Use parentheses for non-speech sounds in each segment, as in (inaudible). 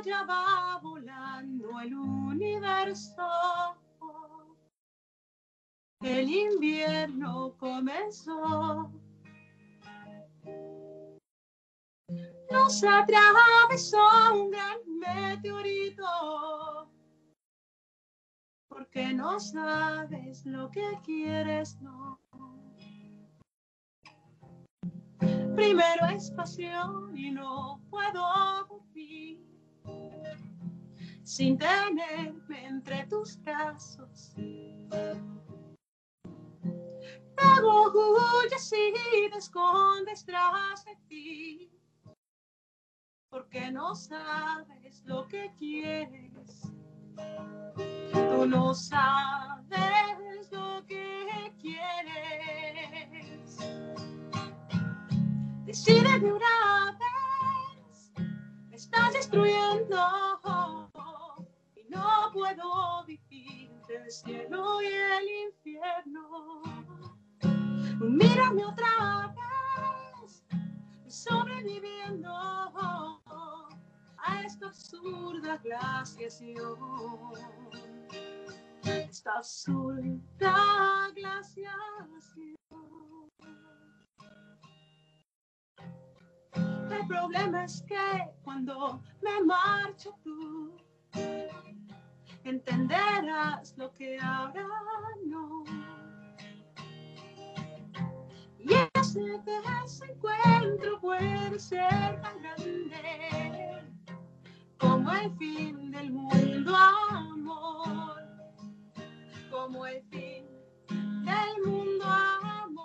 allá va volando el universo. El invierno comenzó. Nos atravesó un gran meteorito. Porque no sabes lo que quieres, no. Primero es pasión y no puedo vivir sin tenerme entre tus brazos. Luego huyes y te escondes tras de ti, porque no sabes lo que quieres. Tú no sabes lo que quieres. Decide de una vez, me estás destruyendo no puedo vivir del cielo y el infierno. Mírame otra vez, sobreviviendo a esta absurda glaciación. Esta absurda glaciación. El problema es que cuando me marcho tú, entenderás lo que ahora no. Y ese desencuentro puede ser tan grande como el fin del mundo, amor. Como el fin del mundo, amor.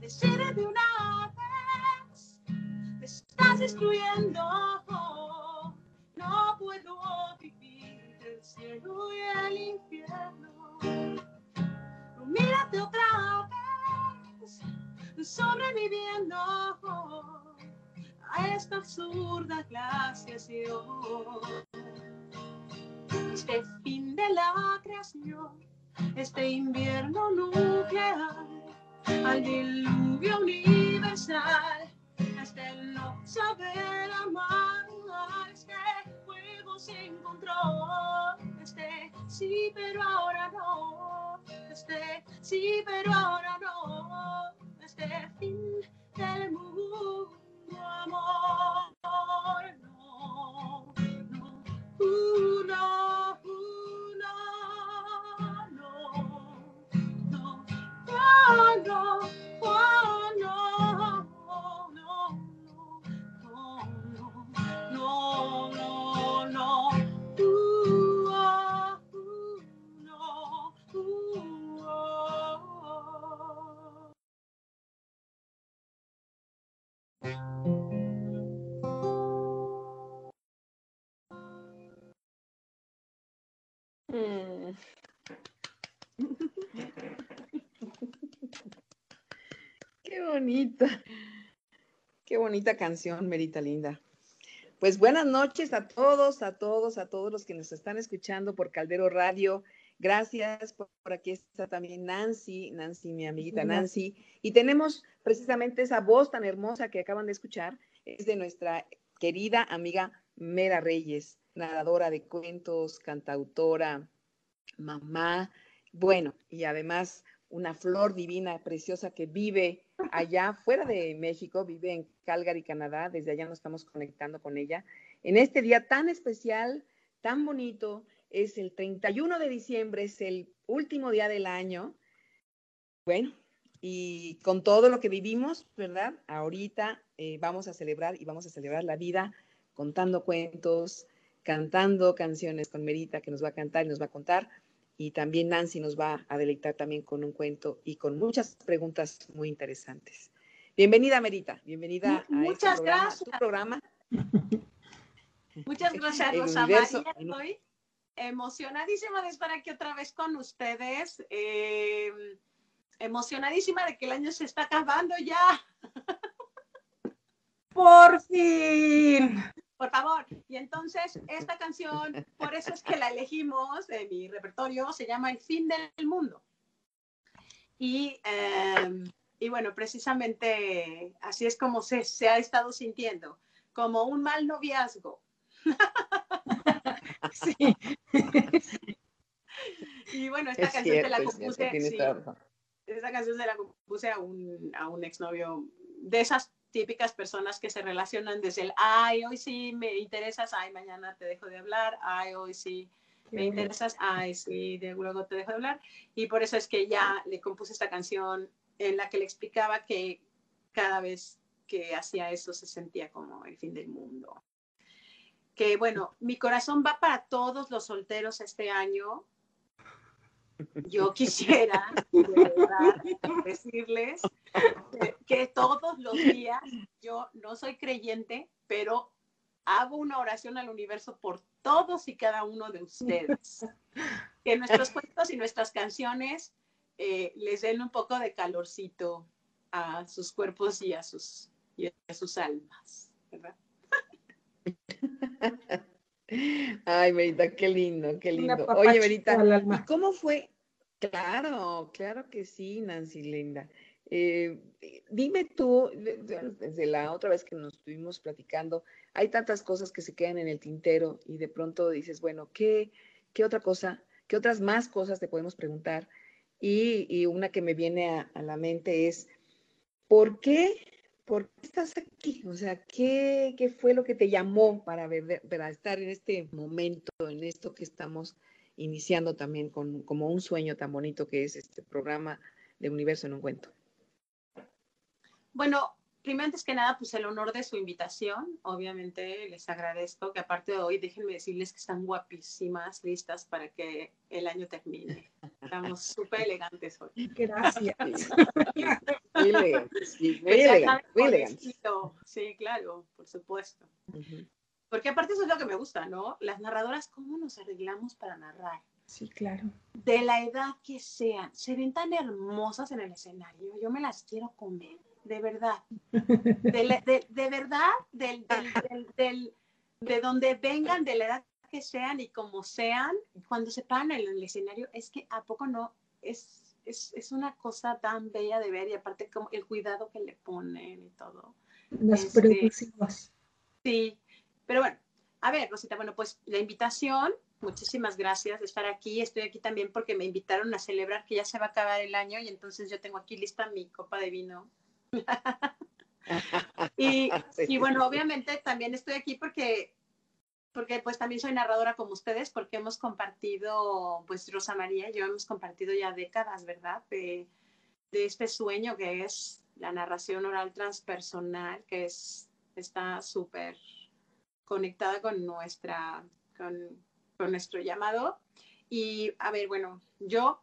Decide de una estás. No puedo vivir el cielo y el infierno. Mírate otra vez, sobreviviendo a esta absurda glaciación. Este fin de la creación, este invierno nuclear, al diluvio universal, este no saber amar, este juego sin control, este sí, pero ahora no, este sí, pero ahora no, este fin del mundo, amor, no, no, uh, no, no, no, no, no, oh, no, bonita. Qué bonita canción, Merita Linda. Pues buenas noches a todos, a todos, a todos los que nos están escuchando por Caldero Radio. Gracias por, por aquí está también Nancy, Nancy, mi amiguita Nancy. Y tenemos precisamente esa voz tan hermosa que acaban de escuchar, es de nuestra querida amiga Mera Reyes, narradora de cuentos, cantautora, mamá, bueno, y además una flor divina, preciosa que vive allá fuera de México, vive en Calgary, Canadá, desde allá nos estamos conectando con ella. En este día tan especial, tan bonito, es el 31 de diciembre, es el último día del año. Bueno, y con todo lo que vivimos, ¿verdad? Ahorita eh, vamos a celebrar y vamos a celebrar la vida contando cuentos, cantando canciones con Merita que nos va a cantar y nos va a contar. Y también Nancy nos va a deleitar también con un cuento y con muchas preguntas muy interesantes. Bienvenida, Merita. Bienvenida a Muchas este programa, gracias. tu programa. (laughs) Muchas gracias, Rosa universo- María. Estoy emocionadísima de estar aquí otra vez con ustedes. eh, emocionadísima de que el año se está acabando ya. (laughs) Por fin. Por favor. Y entonces, esta canción, por eso es que la elegimos de mi repertorio, se llama El fin del mundo. Y eh, y bueno, precisamente así es como se, se ha estado sintiendo, como un mal noviazgo. (laughs) sí. y bueno, esta canción se la compuse. esta canción se la compuse a un, a un exnovio de esas típicas personas que se relacionan desde el, ay, hoy sí me interesas, ay, mañana te dejo de hablar, ay, hoy sí me interesas, ay, sí, de luego te dejo de hablar. Y por eso es que ya le compuse esta canción en la que le explicaba que cada vez que hacía eso se sentía como el fin del mundo. Que bueno, mi corazón va para todos los solteros este año. Yo (laughs) quisiera decirles que, todos los días, yo no soy creyente, pero hago una oración al universo por todos y cada uno de ustedes. Que nuestros cuentos y nuestras canciones eh, les den un poco de calorcito a sus cuerpos y a sus, y a sus almas, ¿verdad? (laughs) Ay, Verita, qué lindo, qué lindo. Oye, Verita, ¿cómo fue? Claro, claro que sí, Nancy Linda. Eh, dime tú, desde la otra vez que nos estuvimos platicando, hay tantas cosas que se quedan en el tintero y de pronto dices, bueno, ¿qué, qué otra cosa, qué otras más cosas te podemos preguntar? Y, una que me viene a, la mente es, ¿por qué, ¿por qué estás aquí? O sea, ¿qué, ¿qué, fue lo que te llamó para, ver, para estar en este momento, en esto que estamos iniciando también con, como un sueño tan bonito que es este programa de Universo en un Cuento? Bueno, primero antes que nada, pues el honor de su invitación. Obviamente les agradezco que aparte de hoy, déjenme decirles que están guapísimas, listas para que el año termine. Estamos súper elegantes hoy. Gracias. Muy elegantes. Sí, muy elegante, Sí, claro, por supuesto. Porque aparte eso es lo que me gusta, ¿no? Las narradoras, ¿cómo nos arreglamos para narrar? Sí, claro. De la edad que sean, se ven tan hermosas en el escenario, yo me las quiero comer de verdad. De, de, verdad, del, del, de donde vengan, de la edad que sean y como sean, cuando se paran en el escenario, es que a poco no, es, es, es, una cosa tan bella de ver y aparte como el cuidado que le ponen y todo. Las este, Sí, pero bueno, a ver, Rosita, bueno, pues la invitación, muchísimas gracias de estar aquí. Estoy aquí también porque me invitaron a celebrar que ya se va a acabar el año y entonces yo tengo aquí lista mi copa de vino (laughs) y, (laughs) y, bueno, obviamente también estoy aquí porque, porque pues también soy narradora como ustedes, porque hemos compartido, pues Rosa María y yo hemos compartido ya décadas, ¿verdad? De, de este sueño que es la narración oral transpersonal, que es, está súper conectada con, nuestra, con, con nuestro llamado. Y a ver, bueno, yo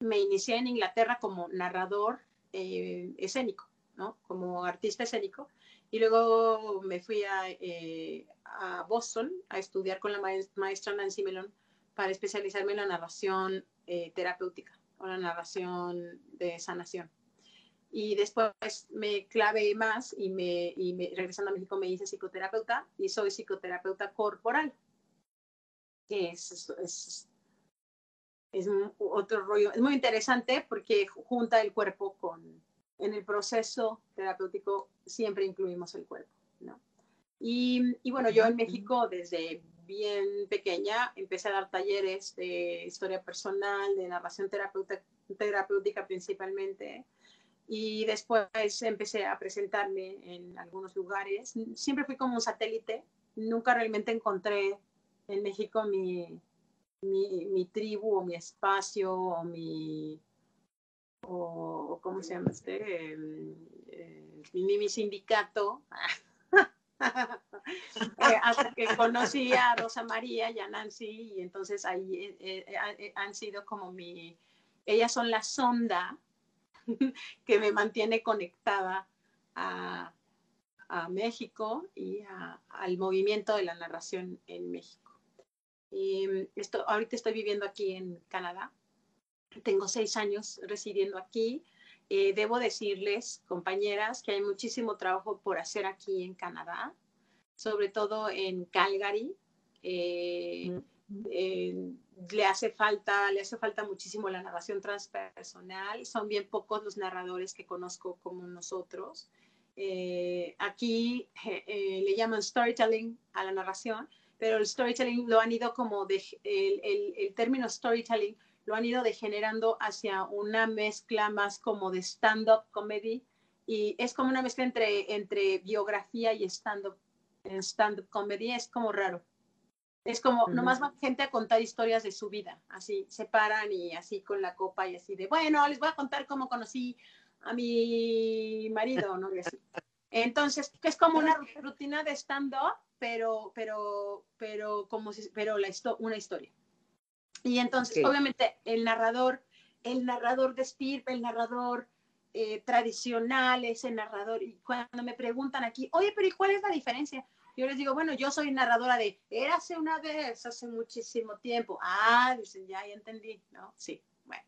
me inicié en Inglaterra como narrador eh, escénico, ¿no? Como artista escénico. Y luego me fui a, eh, a Boston a estudiar con la maestra Nancy Melon para especializarme en la narración eh, terapéutica o la narración de sanación. Y después me clavé más y, me, y me, regresando a México me hice psicoterapeuta y soy psicoterapeuta corporal, que es, es, es otro rollo, es muy interesante porque junta el cuerpo con, en el proceso terapéutico siempre incluimos el cuerpo, ¿no? Y, y, bueno, yo en México desde bien pequeña empecé a dar talleres de historia personal, de narración terapéutica principalmente, y después empecé a presentarme en algunos lugares. Siempre fui como un satélite, nunca realmente encontré en México mi, mi, mi tribu o mi espacio o mi, o, ¿cómo se llama este? mi, mi, sindicato. (laughs) Eh, hasta que conocí a Rosa María y a Nancy y entonces ahí eh, eh, han sido como mi, ellas son la sonda (laughs) que me mantiene conectada a, a México y a, al movimiento de la narración en México. Mm, esto, ahorita estoy viviendo aquí en Canadá. Tengo seis años residiendo aquí. Eh, debo decirles, compañeras, que hay muchísimo trabajo por hacer aquí en Canadá, sobre todo en Calgary. Eh, eh, le hace falta, le hace falta muchísimo la narración transpersonal. Son bien pocos los narradores que conozco como nosotros. Eh, aquí eh, le llaman storytelling a la narración, pero el storytelling lo han ido como de, el, el, el, término storytelling lo han ido degenerando hacia una mezcla más como de stand-up comedy y es como una mezcla entre, entre biografía y stand-up stand comedy, es como raro. Es como, nomás va gente a contar historias de su vida, así, se paran y así con la copa y así de, bueno, les voy a contar cómo conocí a mi marido, ¿no? Y así. Entonces, es como una rutina de stand-up, pero, pero, pero, como si, pero la una historia. Y entonces, okay. obviamente, el narrador, el narrador de estirpe, el narrador eh, tradicional, ese narrador, y cuando me preguntan aquí, oye, pero ¿y cuál es la diferencia? Yo les digo, bueno, yo soy narradora de, érase una vez, hace muchísimo tiempo. Ah, dicen, ya, ya entendí, ¿no? Sí, bueno.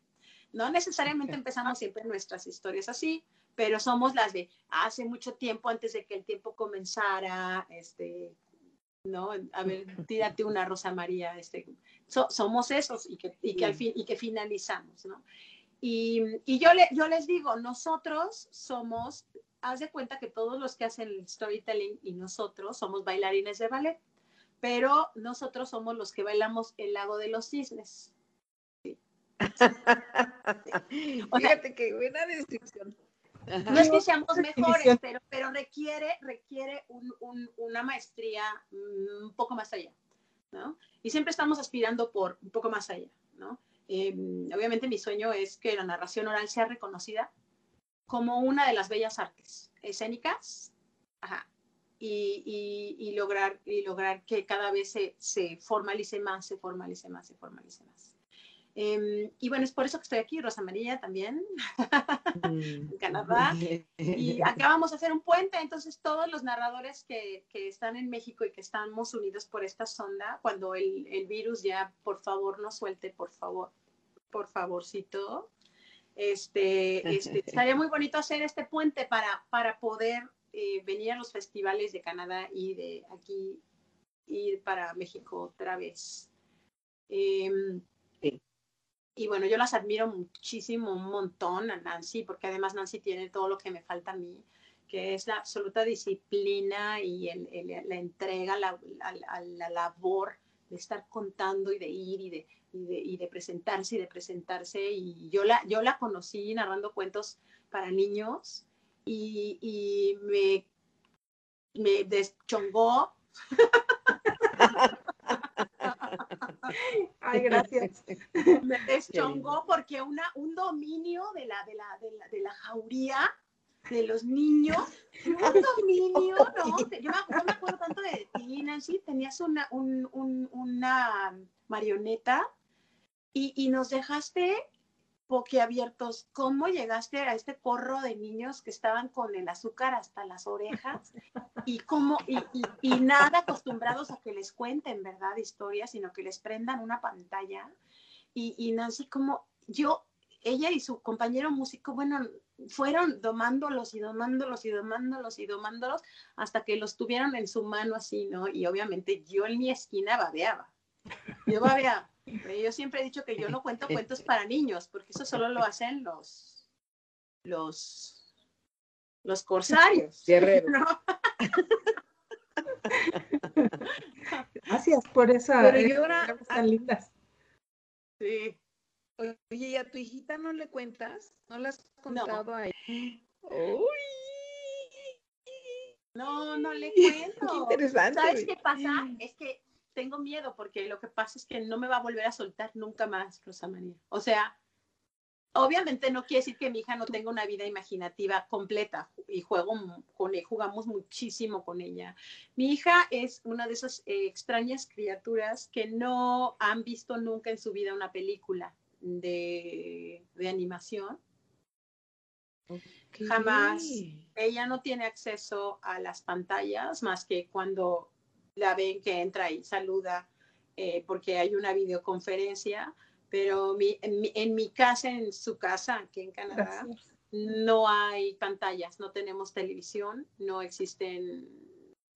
No necesariamente empezamos siempre nuestras historias así, pero somos las de hace mucho tiempo, antes de que el tiempo comenzara, este, ¿no? A ver, (laughs) tírate una Rosa María, este, so, somos esos y que, y que al fin, y que finalizamos, ¿no? Y, y yo, le, yo les digo, nosotros somos, haz de cuenta que todos los que hacen el storytelling y nosotros somos bailarines de ballet, pero nosotros somos los que bailamos el lago de los cisnes. Sí. (laughs) Sí. O sea, Fíjate qué buena descripción. No es que seamos mejores, pero, pero requiere, requiere un, un, una maestría un poco más allá, ¿no? Y siempre estamos aspirando por un poco más allá, ¿no? Eh, obviamente mi sueño es que la narración oral sea reconocida como una de las bellas artes escénicas ajá, y, y, y, lograr, y lograr que cada vez se, se, formalice más, se formalice más, se formalice más. Eh, y bueno, es por eso que estoy aquí, Rosa María también, en Canadá. Y acá vamos a hacer un puente, entonces todos los narradores que, que, están en México y que estamos unidos por esta sonda, cuando el, el virus ya, por favor, nos suelte, por favor, por favorcito, este, este, (laughs) estaría muy bonito hacer este puente para, para poder eh, venir a los festivales de Canadá y de aquí ir para México otra vez. Eh, sí. Y bueno, yo las admiro muchísimo, un montón a Nancy, porque además Nancy tiene todo lo que me falta a mí, que es la absoluta disciplina y la entrega, la, la, la, labor de estar contando y de ir y de, presentarse y de presentarse. Y yo la, yo la conocí narrando cuentos para niños y, y me deschongó. (laughs) (laughs) Ay, gracias. Me deschongó porque una, un dominio de la, de, la, de, la, de la jauría de los niños, un (laughs) dominio, ¿no? Yo me, yo me acuerdo tanto de ti, Nancy, tenías una, un, un, una marioneta y, y nos dejaste boquiabiertos. ¿Cómo llegaste a este corro de niños que estaban con el azúcar hasta las orejas y cómo y, nada acostumbrados a que les cuenten, verdad, historias, sino que les prendan una pantalla? Y, y Nancy, como yo, ella y su compañero músico, bueno, fueron domándolos y domándolos y domándolos y domándolos hasta que los tuvieron en su mano así, ¿no? Y obviamente yo en mi esquina babeaba. Yo babeaba. Yo siempre he dicho que yo no cuento cuentos para niños, porque eso solo lo hacen los, los, los corsarios. Guerreros. (laughs) ¿no? Gracias por esa. Pero yo ahora, tan lindas. Sí. Oye, ¿y a tu hijita no le cuentas? ¿No le has contado no. a ella? ¡Uy! No, no le (laughs) cuento. Qué interesante. ¿Sabes qué pasa? Es que tengo miedo porque lo que pasa es que no me va a volver a soltar nunca más, Rosa María. O sea, obviamente no quiere decir que mi hija no tenga una vida imaginativa completa y juego con ella, jugamos muchísimo con ella. Mi hija es una de esas eh, extrañas criaturas que no han visto nunca en su vida una película de, de animación. Okay. Jamás. Ella no tiene acceso a las pantallas más que cuando la ven que entra y saluda eh, porque hay una videoconferencia, pero mi, en, mi, en, mi, casa, en su casa, aquí en Canadá, Gracias. no hay pantallas, no tenemos televisión, no existen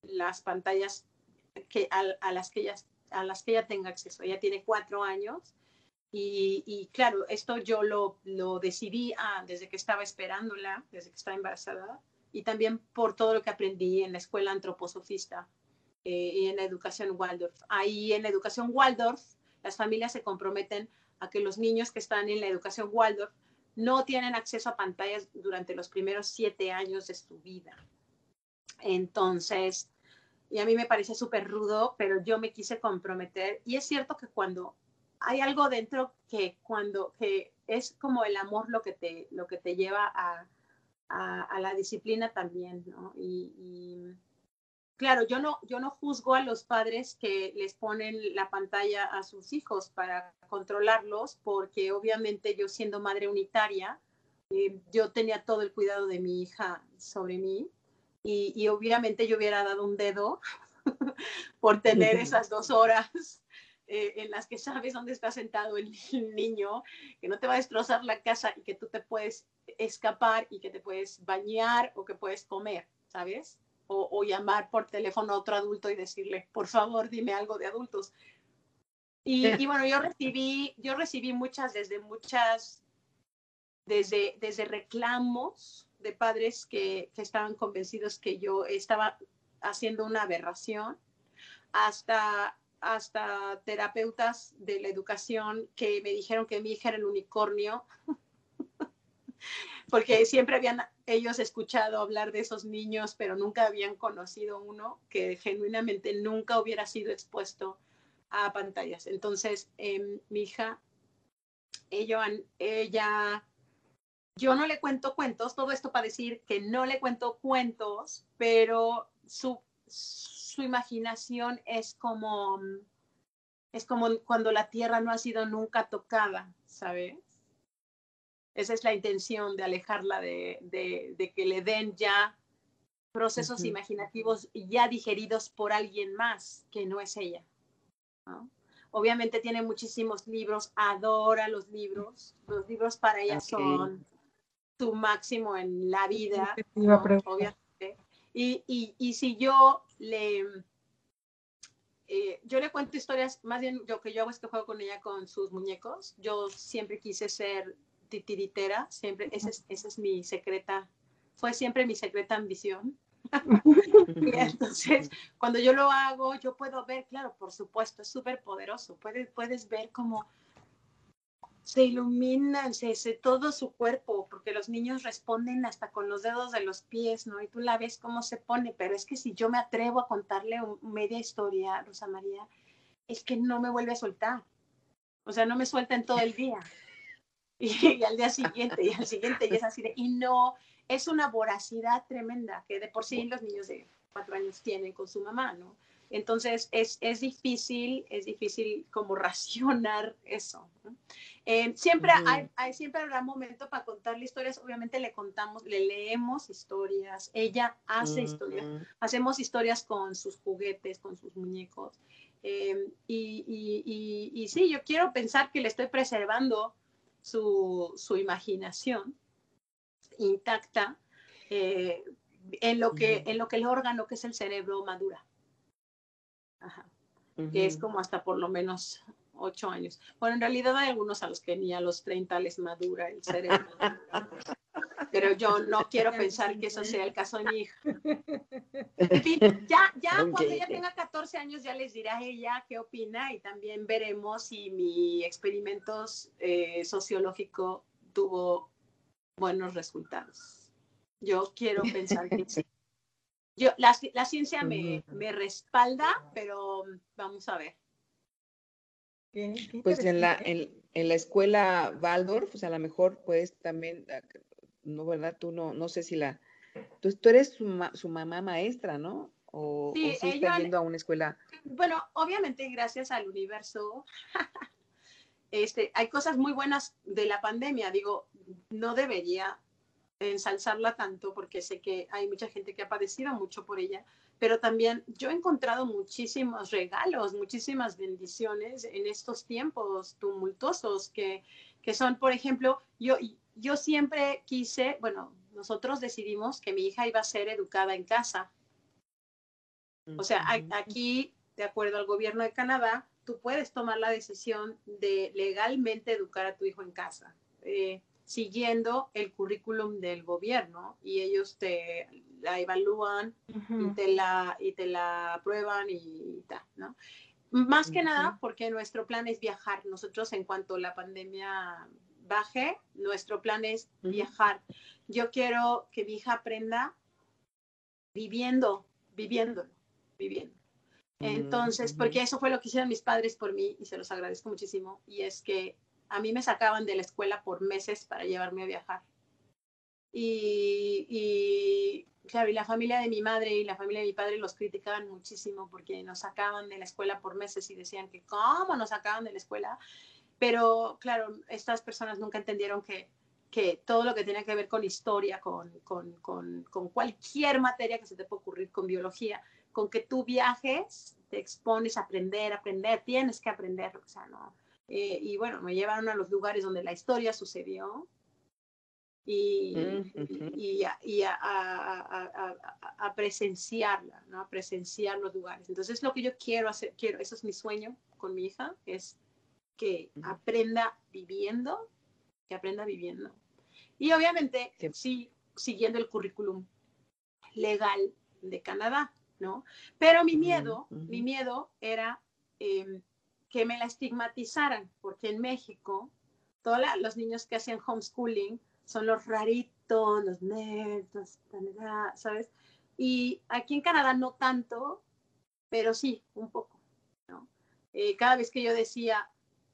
las pantallas que, a, a las que ella a las que ella tenga acceso. Ella tiene cuatro años y, claro, esto yo lo, lo decidí ah, desde que estaba esperándola, desde que estaba embarazada y también por todo lo que aprendí en la escuela antroposofista eh, y en la educación Waldorf. Ahí en la educación Waldorf, las familias se comprometen a que los niños que están en la educación Waldorf no tienen acceso a pantallas durante los primeros siete años de su vida. Entonces, y a mí me parece súper rudo, pero yo me quise comprometer. Y es cierto que cuando hay algo dentro que cuando que es como el amor lo que te, lo que te lleva a, a, la disciplina también, ¿no? Y, claro, yo no, yo no juzgo a los padres que les ponen la pantalla a sus hijos para controlarlos, porque obviamente yo siendo madre unitaria, eh, yo tenía todo el cuidado de mi hija sobre mí y, y obviamente yo hubiera dado un dedo (laughs) por tener esas dos horas eh, en las que sabes dónde está sentado (laughs) el niño, que no te va a destrozar la casa y que tú te puedes escapar y que te puedes bañar o que puedes comer, ¿sabes? O, llamar por teléfono a otro adulto y decirle, por favor, dime algo de adultos. Y, bueno, yo recibí, yo recibí muchas, desde muchas, desde, desde reclamos de padres que, que estaban convencidos que yo estaba haciendo una aberración, hasta hasta terapeutas de la educación que me dijeron que mi hija era el unicornio, (laughs) porque siempre habían ellos escuchado hablar de esos niños, pero nunca habían conocido uno que genuinamente nunca hubiera sido expuesto a pantallas. Entonces, em, mi hija, ella, ella, yo no le cuento cuentos, todo esto para decir que no le cuento cuentos, pero su su imaginación es como, es como cuando la tierra no ha sido nunca tocada, ¿sabes? Esa es la intención de alejarla de, de, que le den ya procesos imaginativos ya digeridos por alguien más que no es ella. Obviamente tiene muchísimos libros, adora los libros. Los libros para ella son su máximo en la vida. Obviamente. Y, y, y si yo le, eh, yo le cuento historias, más bien lo que yo hago es que juego con ella con sus muñecos. Yo siempre quise ser titiritera, siempre, esa es, esa es mi secreta, fue siempre mi secreta ambición. (laughs) y entonces, cuando yo lo hago, yo puedo ver, claro, por supuesto, es súper poderoso. Puedes, puedes ver como se iluminan, se, se, todo su cuerpo, porque los niños responden hasta con los dedos de los pies, ¿no? Y tú la ves cómo se pone, pero es que si yo me atrevo a contarle media historia, Rosa María, es que no me vuelve a soltar. O sea, no me suelta en todo el día. (laughs) Y, al día siguiente, y al siguiente, y es así de, y no, es una voracidad tremenda que de por sí los niños de cuatro años tienen con su mamá, ¿no? Entonces es, es difícil, es difícil como racionar eso. Eh, siempre, hay, hay, siempre habrá momento para contarle historias, obviamente le contamos, le leemos historias, ella hace historias, hacemos historias con sus juguetes, con sus muñecos. Eh, y, y, y, sí, yo quiero pensar que le estoy preservando su, su imaginación intacta eh, en, lo que, en lo que el órgano que es el cerebro madura que es como hasta por lo menos ocho años. Bueno, en realidad hay algunos a los que ni a los 30 les madura el cerebro. (laughs) Pero yo no quiero pensar que eso sea el caso de mi hija. En fin, ya, ya cuando ella tenga 14 años ya les dirá ella qué opina y también veremos si mi experimento eh, sociológico tuvo buenos resultados. Yo quiero pensar que sí. (laughs) Yo, la, la ciencia me, me, respalda, pero vamos a ver. pues en la, en, en, la escuela Waldorf, pues a lo mejor pues también, no, ¿verdad? Tú no, no sé si la, tú, tú eres su, su, mamá maestra, ¿no? O, sí, o está yendo a una escuela. Bueno, obviamente gracias al universo, (laughs) este, hay cosas muy buenas de la pandemia, digo, no debería ensalzarla tanto porque sé que hay mucha gente que ha padecido mucho por ella, pero también yo he encontrado muchísimos regalos, muchísimas bendiciones en estos tiempos tumultuosos que, que son, por ejemplo, yo, yo siempre quise, bueno, nosotros decidimos que mi hija iba a ser educada en casa. O sea, aquí de acuerdo al gobierno de Canadá, tú puedes tomar la decisión de legalmente educar a tu hijo en casa, eh, siguiendo el currículum del gobierno y ellos te la evalúan y, te la, y te la aprueban y tal, ¿no? Más que nada porque nuestro plan es viajar. Nosotros en cuanto la pandemia baje, nuestro plan es viajar. Yo quiero que mi hija aprenda viviendo, viviéndolo, viviendo. Entonces, porque eso fue lo que hicieron mis padres por mí y se los agradezco muchísimo. Y es que a mí me sacaban de la escuela por meses para llevarme a viajar. Y, y, claro, y la familia de mi madre y la familia de mi padre los criticaban muchísimo porque nos sacaban de la escuela por meses y decían que cómo nos sacaban de la escuela. Pero claro, estas personas nunca entendieron que, que todo lo que tenía que ver con historia, con, con, con, con cualquier materia que se te pueda ocurrir, con biología, con que tú viajes, te expones a aprender, aprender, tienes que aprender, o sea, ¿no? Eh, y bueno, me llevaron a los lugares donde la historia sucedió y, y, a, y a, a, a, presenciarla, ¿no? A presenciar los lugares. Entonces, lo que yo quiero hacer, quiero, eso es mi sueño con mi hija, es que aprenda viviendo, que aprenda viviendo. Y obviamente, sí, siguiendo el currículum legal de Canadá. ¿no? Pero mi miedo, mi miedo era em, que me la estigmatizaran, porque en México todos los niños que hacen homeschooling son los raritos, los nerds, ¿sabes? Y aquí en Canadá no tanto, pero sí, un poco, ¿no? Eh, cada vez que yo decía,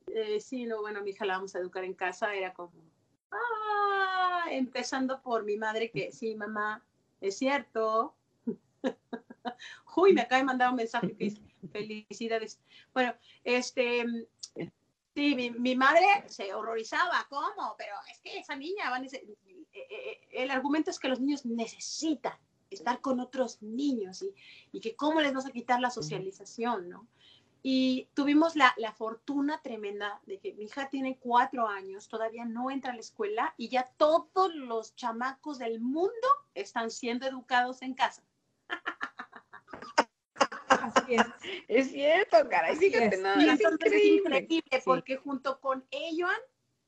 eh, sí, no, bueno, mi hija la vamos a educar en casa, era como, ah, empezando por mi madre que sí, mamá, es cierto, (laughs) Uy, me acaba de mandar un mensaje que dice, felicidades. Bueno, este, sí, mi, madre se horrorizaba, ¿cómo? Pero es que esa niña, eh, eh, el argumento es que los niños necesitan estar con otros niños y, y, que cómo les vas a quitar la socialización, ¿no? Y tuvimos la, la, fortuna tremenda de que mi hija tiene cuatro años, todavía no entra a la escuela y ya todos los chamacos del mundo están siendo educados en casa. Así es. Es cierto, caray, fíjate nada. Es, increíble, porque junto con ellos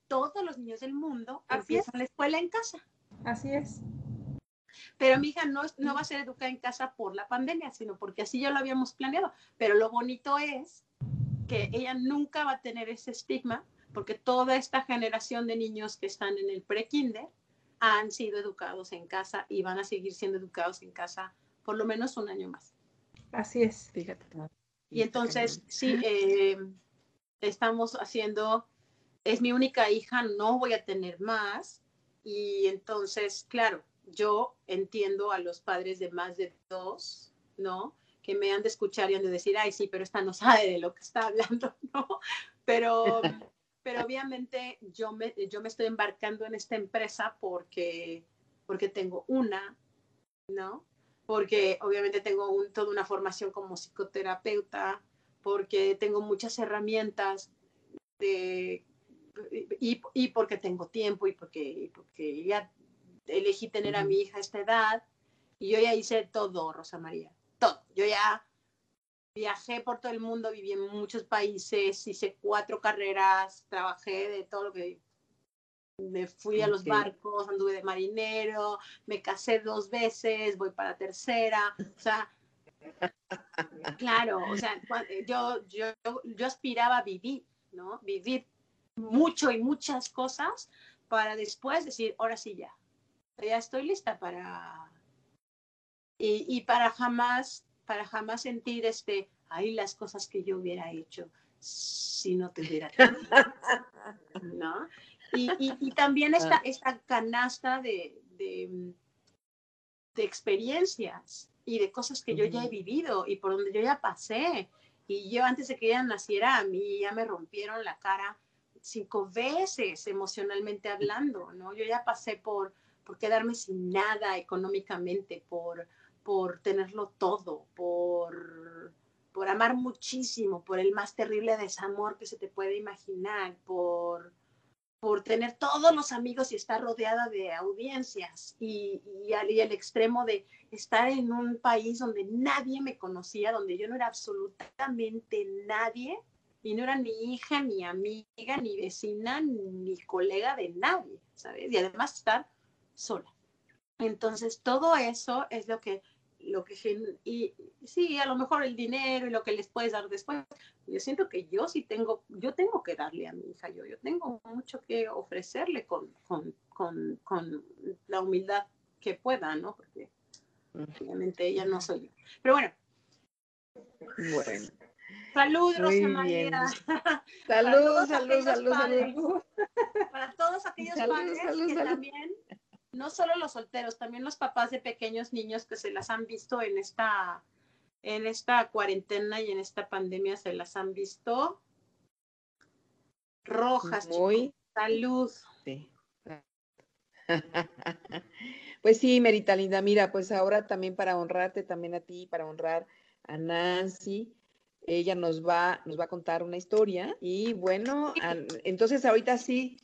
todos los niños del mundo empiezan la escuela en casa. Así es. Pero mi hija no, no va a ser educada en casa por la pandemia, sino porque así ya lo habíamos planeado. Pero lo bonito es que ella nunca va a tener ese estigma, porque toda esta generación de niños que están en el pre-kinder han sido educados en casa y van a seguir siendo educados en casa por lo menos un año más. Así es, fíjate. Y entonces, sí, eh, estamos haciendo, es mi única hija, no voy a tener más. Y entonces, claro, yo entiendo a los padres de más de dos, ¿no? Que me han de escuchar y han de decir, ay, sí, pero esta no (laughs) sabe de lo que está hablando, (laughs) ¿no? Pero, pero obviamente yo me, yo me estoy embarcando en esta empresa porque, porque tengo una, ¿no? porque obviamente tengo toda una formación como psicoterapeuta, porque tengo muchas herramientas y, y, porque tengo tiempo y porque, porque ya elegí tener a mi hija a esta edad y yo ya hice todo, Rosa María, todo. Yo ya viajé por todo el mundo, viví en muchos países, hice cuatro carreras, trabajé de todo lo que me fui a los barcos, anduve de marinero, me casé dos veces, voy para tercera, o sea, claro, o sea, yo, yo, yo aspiraba a vivir, ¿no? Vivir mucho y muchas cosas para después decir, ahora sí ya, ya estoy lista para... Y, y para jamás, para jamás sentir este, ahí las cosas que yo hubiera hecho si no te hubiera (laughs) ¿no? Y, también esta, esta canasta de, de, experiencias y de cosas que yo ya he vivido y por donde yo ya pasé. Y yo antes de que ella naciera, a mí ya me rompieron la cara cinco veces emocionalmente hablando, ¿no? Yo ya pasé por, por quedarme sin nada económicamente, por, por tenerlo todo, por, por amar muchísimo, por el más terrible desamor que se te puede imaginar, por por tener todos los amigos y estar rodeada de audiencias y, y, al, y el extremo de estar en un país donde nadie me conocía, donde yo no era absolutamente nadie y no era ni hija, ni amiga, ni vecina, ni colega de nadie, ¿sabes? Y además estar sola. Entonces, todo eso es lo que lo que y sí, a lo mejor el dinero y lo que les puedes dar después. Yo siento que yo sí tengo, yo tengo que darle a mi hija, yo, yo tengo mucho que ofrecerle con, con, con, con la humildad que pueda, ¿no? Porque obviamente ella no soy yo. Pero bueno. Bueno. Salud, Rosa María. Salud, salud, salud, salud. Para todos aquellos padres que también no solo los solteros, también los papás de pequeños niños que se las han visto en esta, en esta cuarentena y en esta pandemia, se las han visto rojas. Muy. Salud. Sí. (laughs) Pues sí, Merita Linda, mira, pues ahora también para honrarte, también a ti, para honrar a Nancy, ella nos va, nos va a contar una historia y bueno, entonces ahorita sí,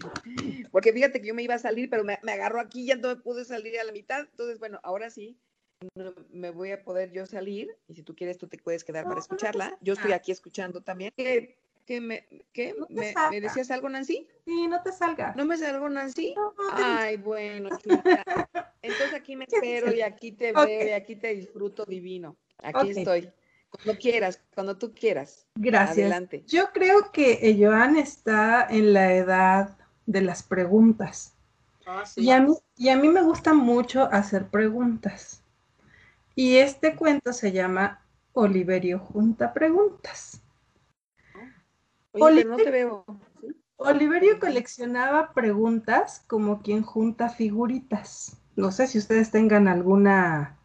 (laughs) porque fíjate que yo me iba a salir, pero me, agarró aquí y ya no me pude salir a la mitad. Entonces, bueno, ahora sí, me voy a poder yo salir. Y si tú quieres, tú te puedes quedar para escucharla. Yo estoy aquí escuchando también. ¿Qué, qué me, qué? ¿Me, decías algo, Nancy? Sí, no te salga. ¿No me salgo, Nancy? Ay, bueno. Entonces aquí me (laughs) espero y aquí te veo y aquí te disfruto divino. Aquí estoy. Cuando quieras, cuando tú quieras. Gracias. Adelante. Yo creo que Joan está en la edad de las preguntas. Ah, y, a mí, y a mí me gusta mucho hacer preguntas. Y este cuento se llama Oliverio Junta Preguntas. Oliverio, no te veo. Oliverio coleccionaba preguntas como quien junta figuritas. No sé si ustedes tengan alguna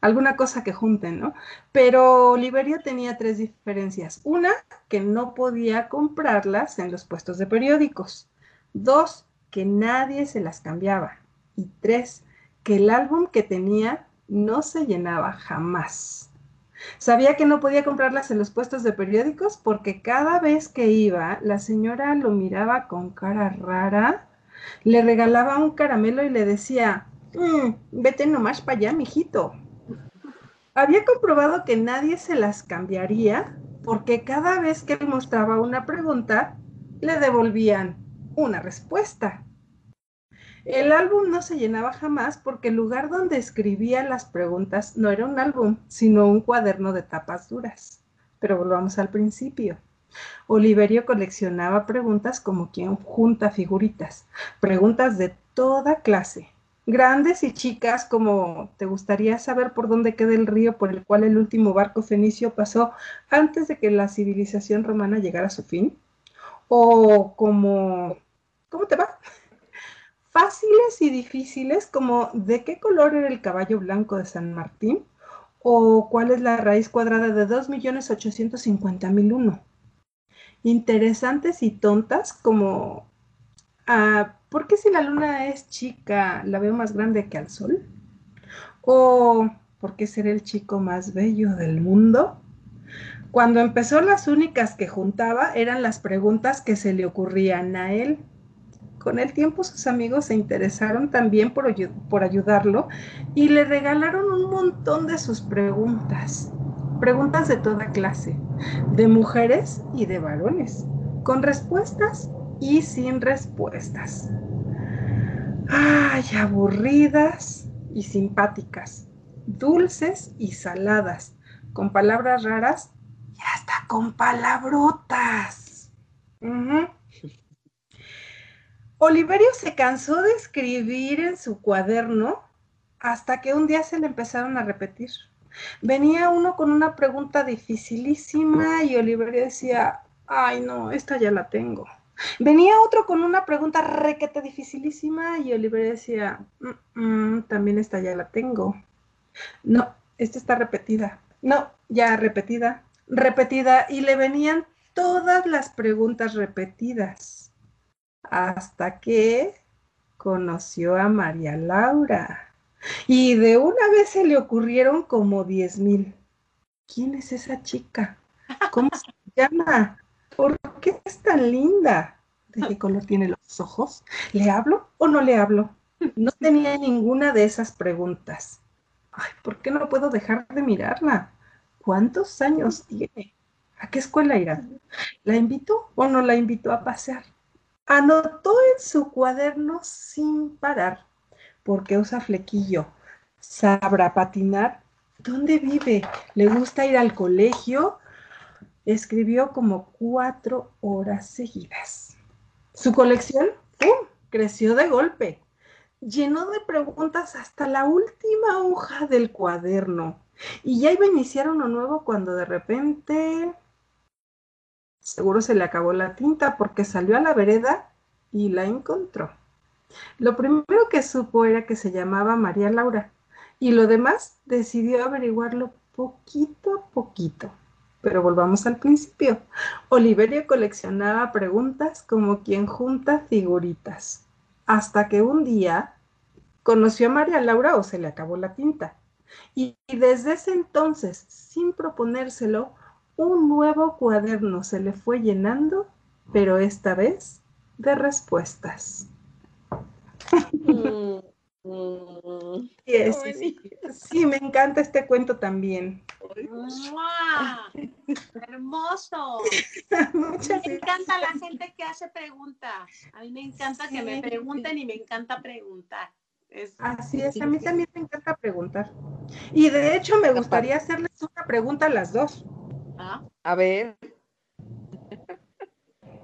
alguna cosa que junten, ¿no? Pero Oliverio tenía tres diferencias. Una, que no podía comprarlas en los puestos de periódicos. Dos, que nadie se las cambiaba. Y tres, que el álbum que tenía no se llenaba jamás. Sabía que no podía comprarlas en los puestos de periódicos porque cada vez que iba, la señora lo miraba con cara rara, le regalaba un caramelo y le decía, mm, vete nomás para allá, mijito había comprobado que nadie se las cambiaría porque cada vez que mostraba una pregunta, le devolvían una respuesta. El álbum no se llenaba jamás porque el lugar donde escribía las preguntas no era un álbum, sino un cuaderno de tapas duras. Pero volvamos al principio. Oliverio coleccionaba preguntas como quien junta figuritas, preguntas de toda clase, grandes y chicas, como te gustaría saber por dónde queda el río por el cual el último barco fenicio pasó antes de que la civilización romana llegara a su fin, o como, ¿cómo te va? Fáciles y difíciles, como de qué color era el caballo blanco de San Martín, o cuál es la raíz cuadrada de 2.850.001. Interesantes y tontas, como a ¿por qué si la luna es chica la veo más grande que al sol? ¿O por qué ser el chico más bello del mundo? Cuando empezó las únicas que juntaba eran las preguntas que se le ocurrían a él. Con el tiempo sus amigos se interesaron también por, por ayudarlo y le regalaron un montón de sus preguntas. Preguntas de toda clase, de mujeres y de varones, con respuestas y sin respuestas. Ay, aburridas y simpáticas, dulces y saladas, con palabras raras y hasta con palabrotas. Oliverio se cansó de escribir en su cuaderno hasta que un día se le empezaron a repetir. Venía uno con una pregunta dificilísima y Oliverio decía, ay no, esta ya la tengo. Venía otro con una pregunta requete dificilísima y Oliver decía, mm, mm, también esta ya la tengo. No, esta está repetida. No, ya repetida, repetida. Y le venían todas las preguntas repetidas hasta que conoció a María Laura. Y de una vez se le ocurrieron como diez mil. ¿Quién es esa chica? ¿Cómo se (laughs) llama? ¿Por qué es tan linda? ¿De qué color tiene los ojos? ¿Le hablo o no le hablo? No tenía ninguna de esas preguntas. Ay, ¿por qué no puedo dejar de mirarla? ¿Cuántos años tiene? ¿A qué escuela irá? ¿La invitó o no la invitó a pasear? Anotó en su cuaderno sin parar, porque usa flequillo. ¿Sabrá patinar? ¿Dónde vive? ¿Le gusta ir al colegio? Escribió como cuatro horas seguidas. Su colección, creció de golpe. Llenó de preguntas hasta la última hoja del cuaderno. Y ya iba a iniciar uno nuevo cuando de repente seguro se le acabó la tinta porque salió a la vereda y la encontró. Lo primero que supo era que se llamaba María Laura y lo demás decidió averiguarlo poquito a poquito. Pero volvamos al principio. Oliverio coleccionaba preguntas como quien junta figuritas, hasta que un día conoció a María Laura o se le acabó la tinta. Y desde ese entonces, sin proponérselo, un nuevo cuaderno se le fue llenando, pero esta vez de respuestas. Mm. Sí, me encanta este cuento también. ¡Hermoso! me encanta la gente que hace preguntas. A mí me encanta que me pregunten y me encanta preguntar. Así es, a mí también me encanta preguntar. Y de hecho me gustaría hacerles una pregunta a las dos. ¿Ah? A ver.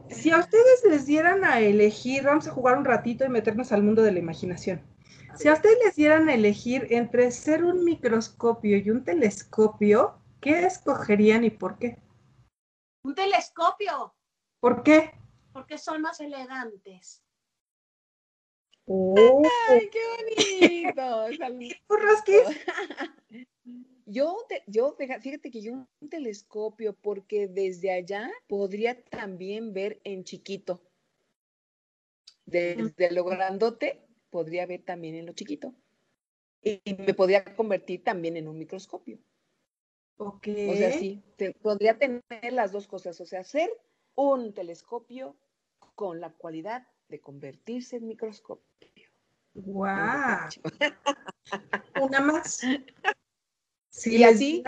Si a ustedes les dieran a elegir, vamos a jugar un ratito y meternos al mundo de la imaginación. Si a ustedes les dieran a elegir entre ser un microscopio y un telescopio, ¿qué escogerían y por qué? Un telescopio. ¿Por qué? Porque son más elegantes. Oh. ¡Ay, qué bonito! (laughs) Yo, yo, fíjate que yo un telescopio, porque desde allá podría también ver en chiquito. Desde lo grandote podría ver también en lo chiquito. Y, me podría convertir también en un microscopio. Ok. O sea, sí, podría tener las dos cosas, o sea, ser un telescopio con la cualidad de convertirse en microscopio. ¡Guau! (laughs) Una más. Si les así?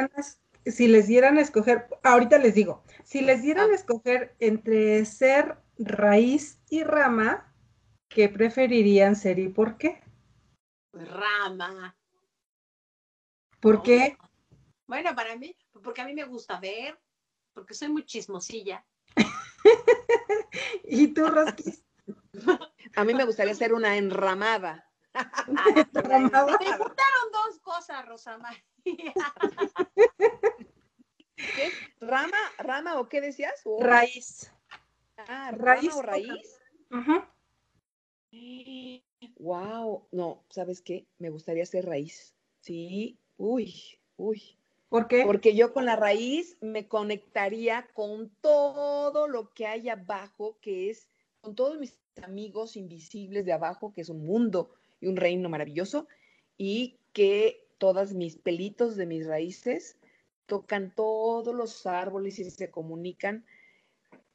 si les dieran a escoger, ahorita les digo, si les dieran a ah. escoger entre ser raíz y rama, ¿qué preferirían ser y por qué? Rama. ¿Por qué? Bueno, para mí, porque a mí me gusta ver, porque soy muy chismosilla. (laughs) ¿Y tú, Rosquis? A mí me gustaría ser una enramada. (laughs) enramada. Me gustaron dos cosas, Rosa María. ¿Qué? ¿Rama, rama o qué decías? Raíz. Ah, raíz o raíz. Ajá. Wow, no, ¿sabes qué? Me gustaría ser raíz. Sí, uy, uy. ¿Por qué? Porque yo con la raíz me conectaría con todo lo que hay abajo, que es con todos mis amigos invisibles de abajo, que es un mundo y un reino maravilloso, y que todas mis pelitos de mis raíces tocan todos los árboles y se comunican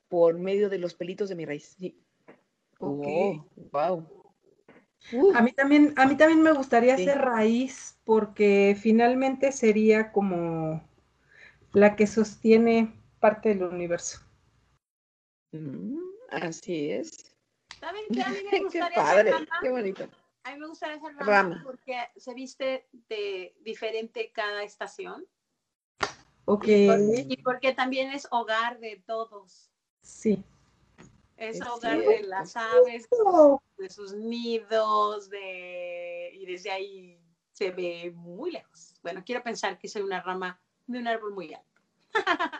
por medio de los pelitos de mi raíz. Sí. wow. A mí también, a mí también me gustaría ser raíz porque finalmente sería como la que sostiene parte del universo. Mm, así es. ¿Saben (laughs) qué? A mí me gustaría qué padre, qué bonito. A mí me gustaría ser rama, porque se viste de diferente cada estación. Ok. y porque también es hogar de todos. Sí es hogar de las aves, de sus nidos, de... y desde ahí se ve muy lejos. Bueno, quiero pensar que soy una rama de un árbol muy alto.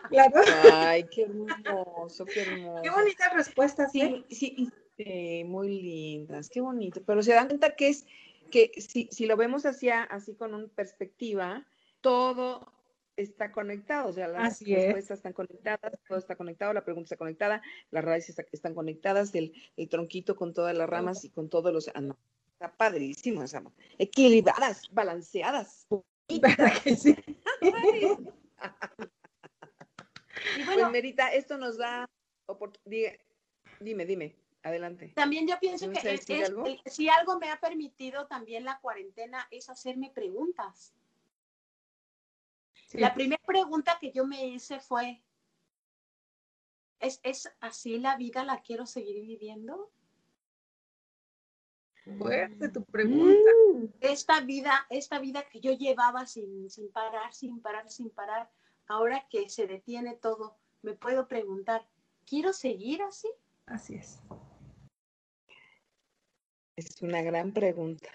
Claro. Ay, qué hermoso, qué hermoso. Qué bonitas respuestas, ¿eh? Sí, sí, muy lindas, qué bonito. Pero se dan cuenta que es que si, si lo vemos así, así con una perspectiva, todo está conectado, o sea, las respuestas están conectadas, todo está conectado, la pregunta está conectada, las raíces están conectadas, el, el tronquito con todas las ramas y con todos los... Ah, no, está padrísimo, equilibradas, balanceadas. (laughs) que sí? (laughs) y bueno, pues Merita, esto nos da oportunidad. Dime, dime. Adelante. También yo pienso que si algo me ha permitido también la cuarentena es hacerme preguntas. La primera pregunta que yo me hice fue, ¿es, ¿es así la vida la quiero seguir viviendo? Fuerte tu pregunta. Mm. Esta vida, esta vida que yo llevaba sin, sin parar, sin parar, sin parar, ahora que se detiene todo, me puedo preguntar, ¿quiero seguir así? Así es. Es una gran pregunta.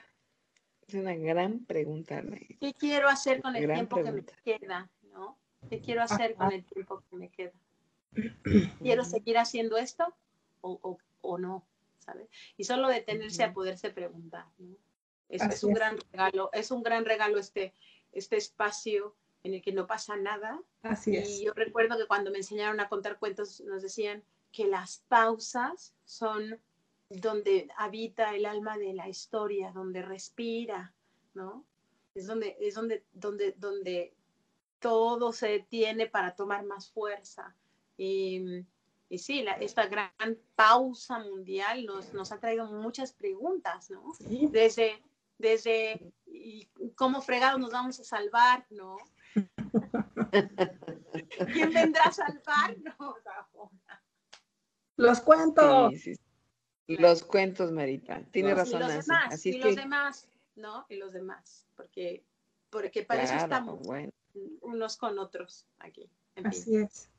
Es una gran pregunta. ¿Qué quiero hacer con el tiempo que me queda? ¿no? ¿Qué quiero hacer con el tiempo que me queda? ¿Quiero seguir haciendo esto o, o no? Y solo detenerse a poderse preguntar, Es, un gran regalo, es un gran regalo este, este espacio en el que no pasa nada. Así y yo recuerdo que cuando me enseñaron a contar cuentos nos decían que las pausas son donde habita el alma de la historia, donde respira, ¿no? Es donde, es donde, donde, donde todo se detiene para tomar más fuerza. Y, y sí, esta gran pausa mundial nos, nos ha traído muchas preguntas, ¿no? Desde, desde cómo fregados nos vamos a salvar, ¿no? (laughs) ¿Quién vendrá a salvarnos Los cuentos. Los cuentos, Marita. Tiene razón. Y los demás, y los demás, ¿no? Y los demás, porque, porque para eso estamos unos con otros aquí. Así es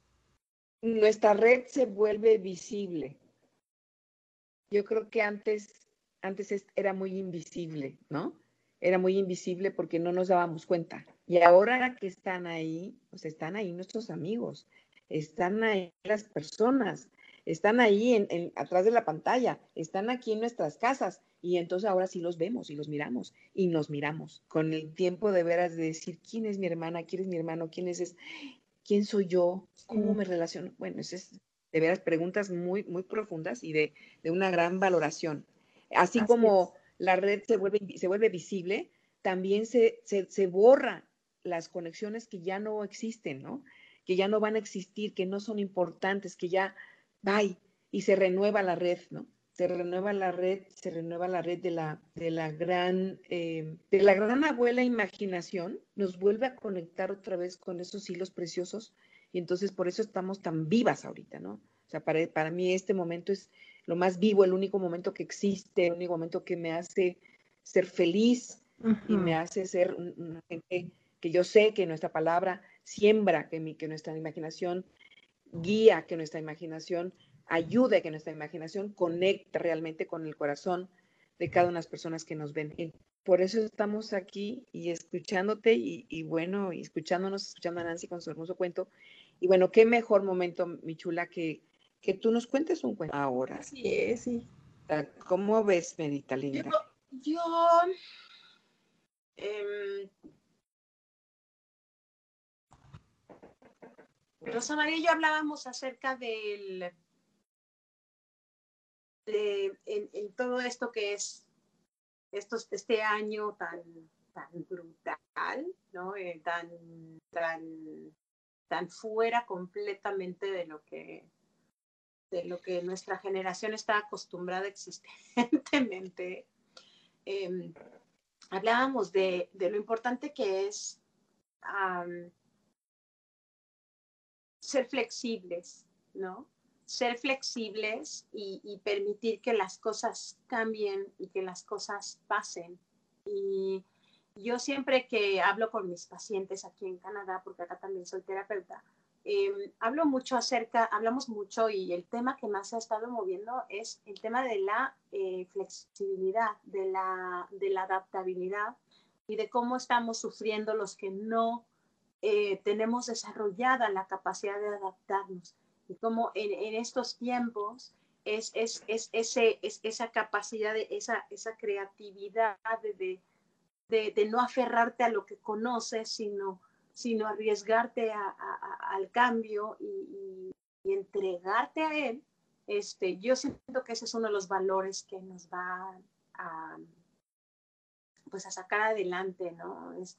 nuestra red se vuelve visible. Yo creo que antes, antes era muy invisible, ¿no? Era muy invisible porque no nos dábamos cuenta. Y ahora que están ahí, pues están ahí nuestros amigos, están ahí las personas, están ahí en, atrás de la pantalla, están aquí en nuestras casas. Y entonces ahora sí los vemos y los miramos y nos miramos con el tiempo de veras de decir quién es mi hermana, quién es mi hermano, quién es, quién soy yo, cómo me relaciono. Bueno, esas es de veras preguntas muy, muy profundas y de, una gran valoración. Así, como la red se vuelve, se vuelve visible, también se, se, borra las conexiones que ya no existen, ¿no? Que ya no van a existir, que no son importantes, que ya, bye, y se renueva la red, ¿no? se renueva la red, se renueva la red de la, de la gran, eh, de la gran abuela imaginación, nos vuelve a conectar otra vez con esos hilos preciosos y entonces por eso estamos tan vivas ahorita, ¿no? O sea, para, para mí este momento es lo más vivo, el único momento que existe, el único momento que me hace ser feliz y me hace ser una gente que yo sé que nuestra palabra siembra, que, mi, que nuestra imaginación guía, que nuestra imaginación ayude a que nuestra imaginación conecte realmente con el corazón de cada una de las personas que nos ven. por eso estamos aquí y escuchándote y, bueno, y escuchándonos, escuchando a Nancy con su hermoso cuento. Y bueno, qué mejor momento, mi chula, que, que tú nos cuentes un cuento ahora. Sí, es, sí. ¿Cómo ves, Medita Linda? Yo, em, Rosa María y yo hablábamos acerca del en, todo esto que es estos, este año tan, tan brutal, ¿no? Eh, tan, tan, tan fuera completamente de lo que de lo que nuestra generación está acostumbrada existentemente. Em, hablábamos de, de, lo importante que es ser flexibles, ¿no? ser flexibles y, permitir que las cosas cambien y que las cosas pasen. Y yo siempre que hablo con mis pacientes aquí en Canadá, porque acá también soy terapeuta, em, hablo mucho acerca, hablamos mucho y el tema que más se ha estado moviendo es el tema de la eh, flexibilidad, de la, de la adaptabilidad y de cómo estamos sufriendo los que no eh, tenemos desarrollada la capacidad de adaptarnos y como en, estos tiempos es, es, es, ese, es, esa capacidad, de, esa, esa creatividad de, de, de, no aferrarte a lo que conoces, sino, sino arriesgarte a, al cambio y, y, entregarte a él. Este, yo siento que ese es uno de los valores que nos va a, pues a sacar adelante, ¿no? Es,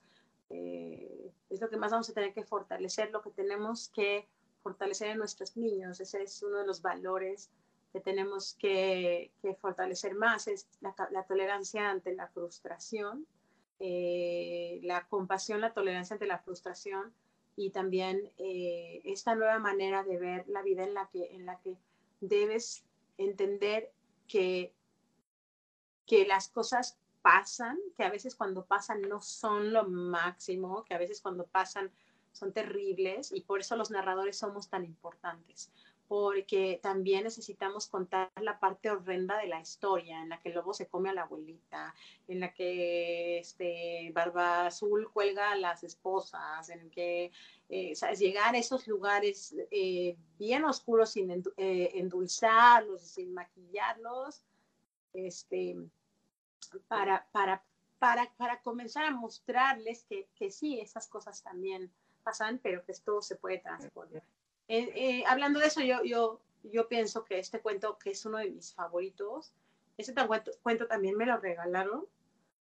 eh, es lo que más vamos a tener que fortalecer, lo que tenemos que fortalecer a nuestros niños. Ese es uno de los valores que tenemos que, fortalecer más es la, tolerancia ante la frustración, eh, la compasión, la tolerancia ante la frustración y también eh, esta nueva manera de ver la vida en la que, en la que debes entender que, que las cosas pasan, que a veces cuando pasan no son lo máximo, que a veces cuando pasan son terribles y por eso los narradores somos tan importantes, porque también necesitamos contar la parte horrenda de la historia, en la que el lobo se come a la abuelita, en la que este, Barba Azul cuelga a las esposas, en que eh, llegar a esos lugares eh, bien oscuros sin eh, endulzarlos, sin maquillarlos, este, para, para, para, para comenzar a mostrarles que, que sí, esas cosas también pasan, pero que esto se puede transformar. Eh, eh, hablando de eso, yo, yo, yo pienso que este cuento, que es uno de mis favoritos, ese cuento, cuento también me lo regalaron.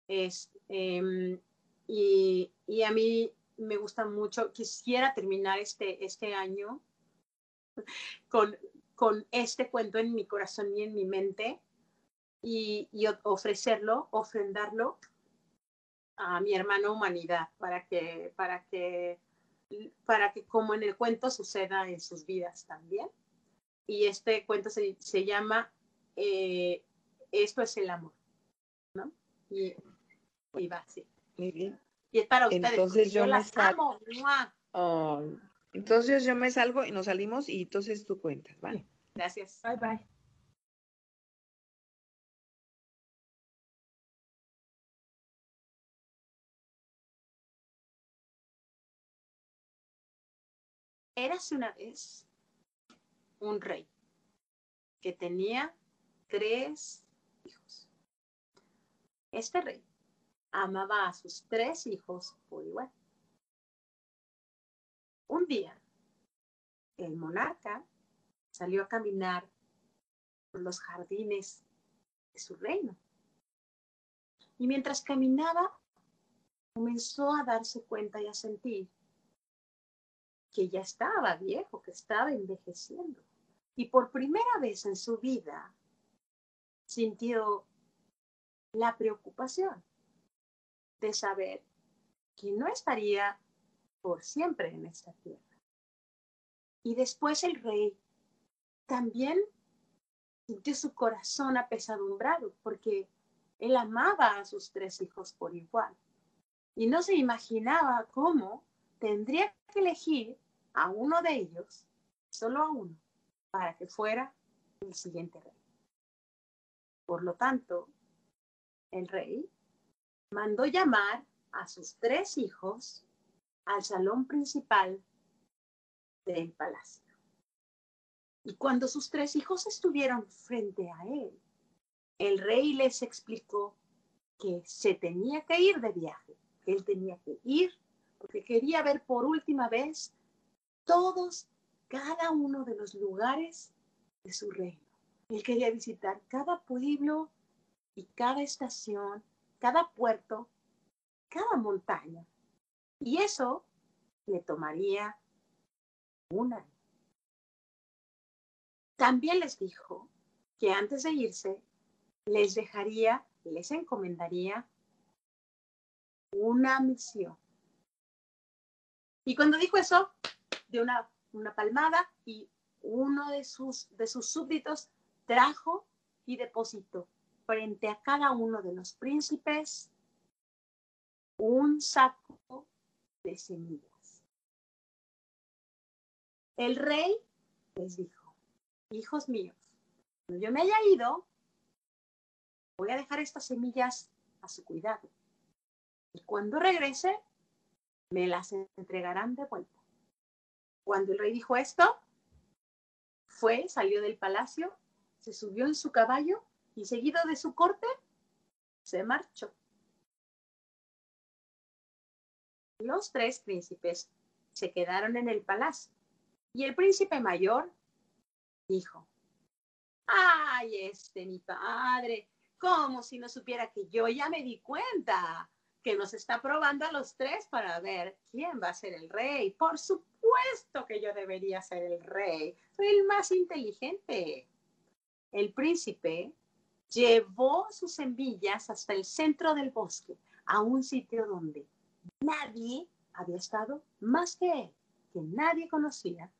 Es, em, y, y, a mí me gusta mucho. Quisiera terminar este, este año (laughs) con, con este cuento en mi corazón y en mi mente y, y ofrecerlo, ofrendarlo a mi hermano humanidad para que, para que para que como en el cuento suceda en sus vidas también. Y este cuento se, se llama eh, Esto es el amor, ¿no? Y, y va así. Muy bien. Y es para ustedes. Entonces yo, las amo. entonces yo me salgo y nos salimos y entonces tú cuentas, ¿vale? Gracias. Bye bye. Érase una vez un rey que tenía tres hijos. Este rey amaba a sus tres hijos por igual. Un día, el monarca salió a caminar por los jardines de su reino. Y mientras caminaba, comenzó a darse cuenta y a sentir que ya estaba viejo, que estaba envejeciendo. Y por primera vez en su vida sintió la preocupación de saber que no estaría por siempre en esta tierra. Y después el rey también sintió su corazón apesadumbrado porque él amaba a sus tres hijos por igual. Y no se imaginaba cómo tendría que elegir a uno de ellos, solo a uno, para que fuera el siguiente rey. Por lo tanto, el rey mandó llamar a sus tres hijos al salón principal del palacio. Y cuando sus tres hijos estuvieron frente a él, el rey les explicó que se tenía que ir de viaje, que él tenía que ir porque quería ver por última vez todos, cada uno de los lugares de su reino. Él quería visitar cada pueblo y cada estación, cada puerto, cada montaña. Y eso le tomaría un año. También les dijo que antes de irse les dejaría, les encomendaría una misión. Y cuando dijo eso, de una, una palmada y uno de sus, de sus súbditos trajo y depositó frente a cada uno de los príncipes un saco de semillas. El rey les dijo, hijos míos, cuando yo me haya ido, voy a dejar estas semillas a su cuidado. Y cuando regrese, me las entregarán de vuelta. Cuando el rey dijo esto, fue, salió del palacio, se subió en su caballo y seguido de su corte, se marchó. Los tres príncipes se quedaron en el palacio y el príncipe mayor dijo, ay, este mi padre, como si no supiera que yo ya me di cuenta que nos está probando a los tres para ver quién va a ser el rey. Por supuesto que yo debería ser el rey. Soy el más inteligente. el príncipe llevó sus semillas hasta el centro del bosque, a un sitio donde nadie había estado más que él, que nadie conocía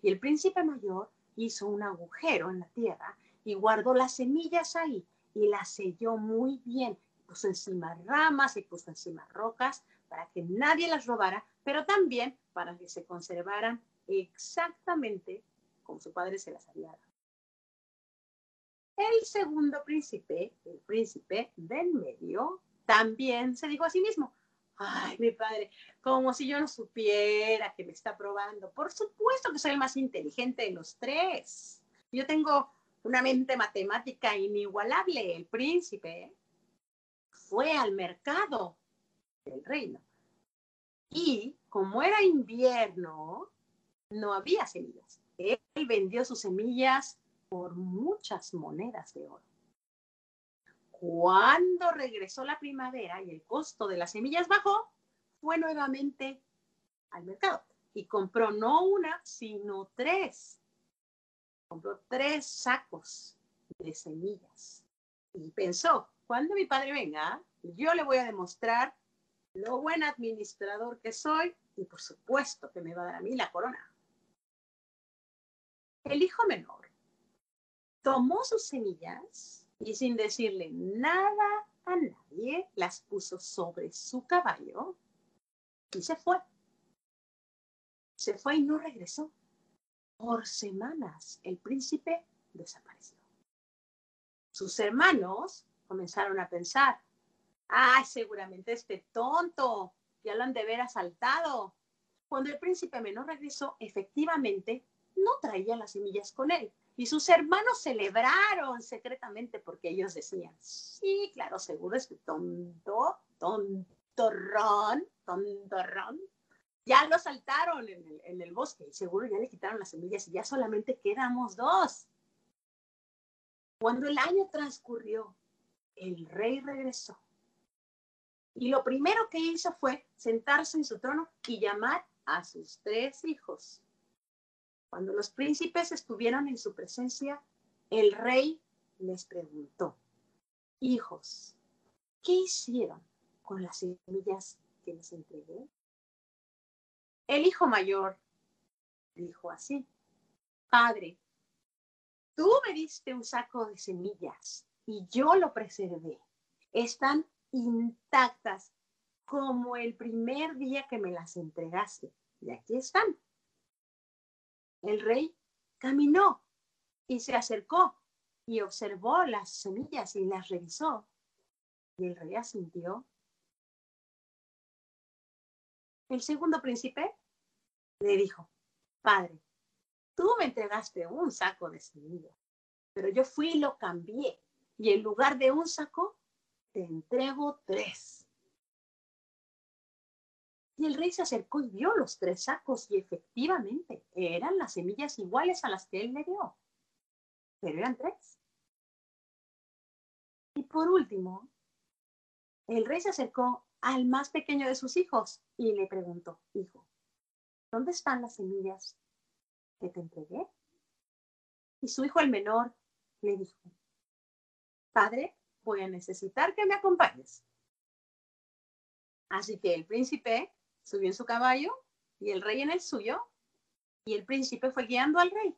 Y el príncipe mayor hizo un agujero en la tierra y guardó las semillas ahí y las selló muy bien. Puso encima ramas y puso encima rocas para que nadie las robara, pero también para que se conservaran exactamente como su padre se las había dado. El segundo príncipe, el príncipe del medio, también se dijo a sí mismo, ay, mi padre, como si yo no supiera que me está probando. Por supuesto que soy el más inteligente de los tres. Yo tengo una mente matemática inigualable. El príncipe fue al mercado del reino. Y como era invierno, no había semillas. Él vendió sus semillas por muchas monedas de oro. Cuando regresó la primavera y el costo de las semillas bajó, fue nuevamente al mercado y compró no una, sino tres. Compró tres sacos de semillas y pensó, cuando mi padre venga, yo le voy a demostrar lo buen administrador que soy y por supuesto que me va a dar a mí la corona. El hijo menor tomó sus semillas y sin decirle nada a nadie, las puso sobre su caballo y se fue. Se fue y no regresó. Por semanas el príncipe desapareció. Sus hermanos comenzaron a pensar, ay, seguramente este tonto, ya lo han de ver asaltado. Cuando el príncipe menor regresó, efectivamente, no traía las semillas con él. Y sus hermanos celebraron secretamente porque ellos decían, sí, claro, seguro este tonto, tontorrón, tontorrón, ya lo saltaron en el, en el bosque y seguro ya le quitaron las semillas y ya solamente quedamos dos. Cuando el año transcurrió, el rey regresó. Y lo primero que hizo fue sentarse en su trono y llamar a sus tres hijos. Cuando los príncipes estuvieron en su presencia, el rey les preguntó, hijos, ¿qué hicieron con las semillas que les entregué? El hijo mayor dijo así, Padre, tú me diste un saco de semillas y yo lo preservé. Están intactas como el primer día que me las entregaste. Y aquí están. El rey caminó y se acercó y observó las semillas y las revisó. Y el rey asintió. El segundo príncipe le dijo, Padre, tú me entregaste un saco de semillas, pero yo fui y lo cambié. Y en lugar de un saco, te entrego tres. Y el rey se acercó y vio los tres sacos y efectivamente eran las semillas iguales a las que él le dio. Pero eran tres. Y por último, el rey se acercó al más pequeño de sus hijos y le preguntó, hijo, ¿dónde están las semillas que te entregué? Y su hijo el menor le dijo, padre, voy a necesitar que me acompañes. Así que el príncipe subió en su caballo y el rey en el suyo, y el príncipe fue guiando al rey.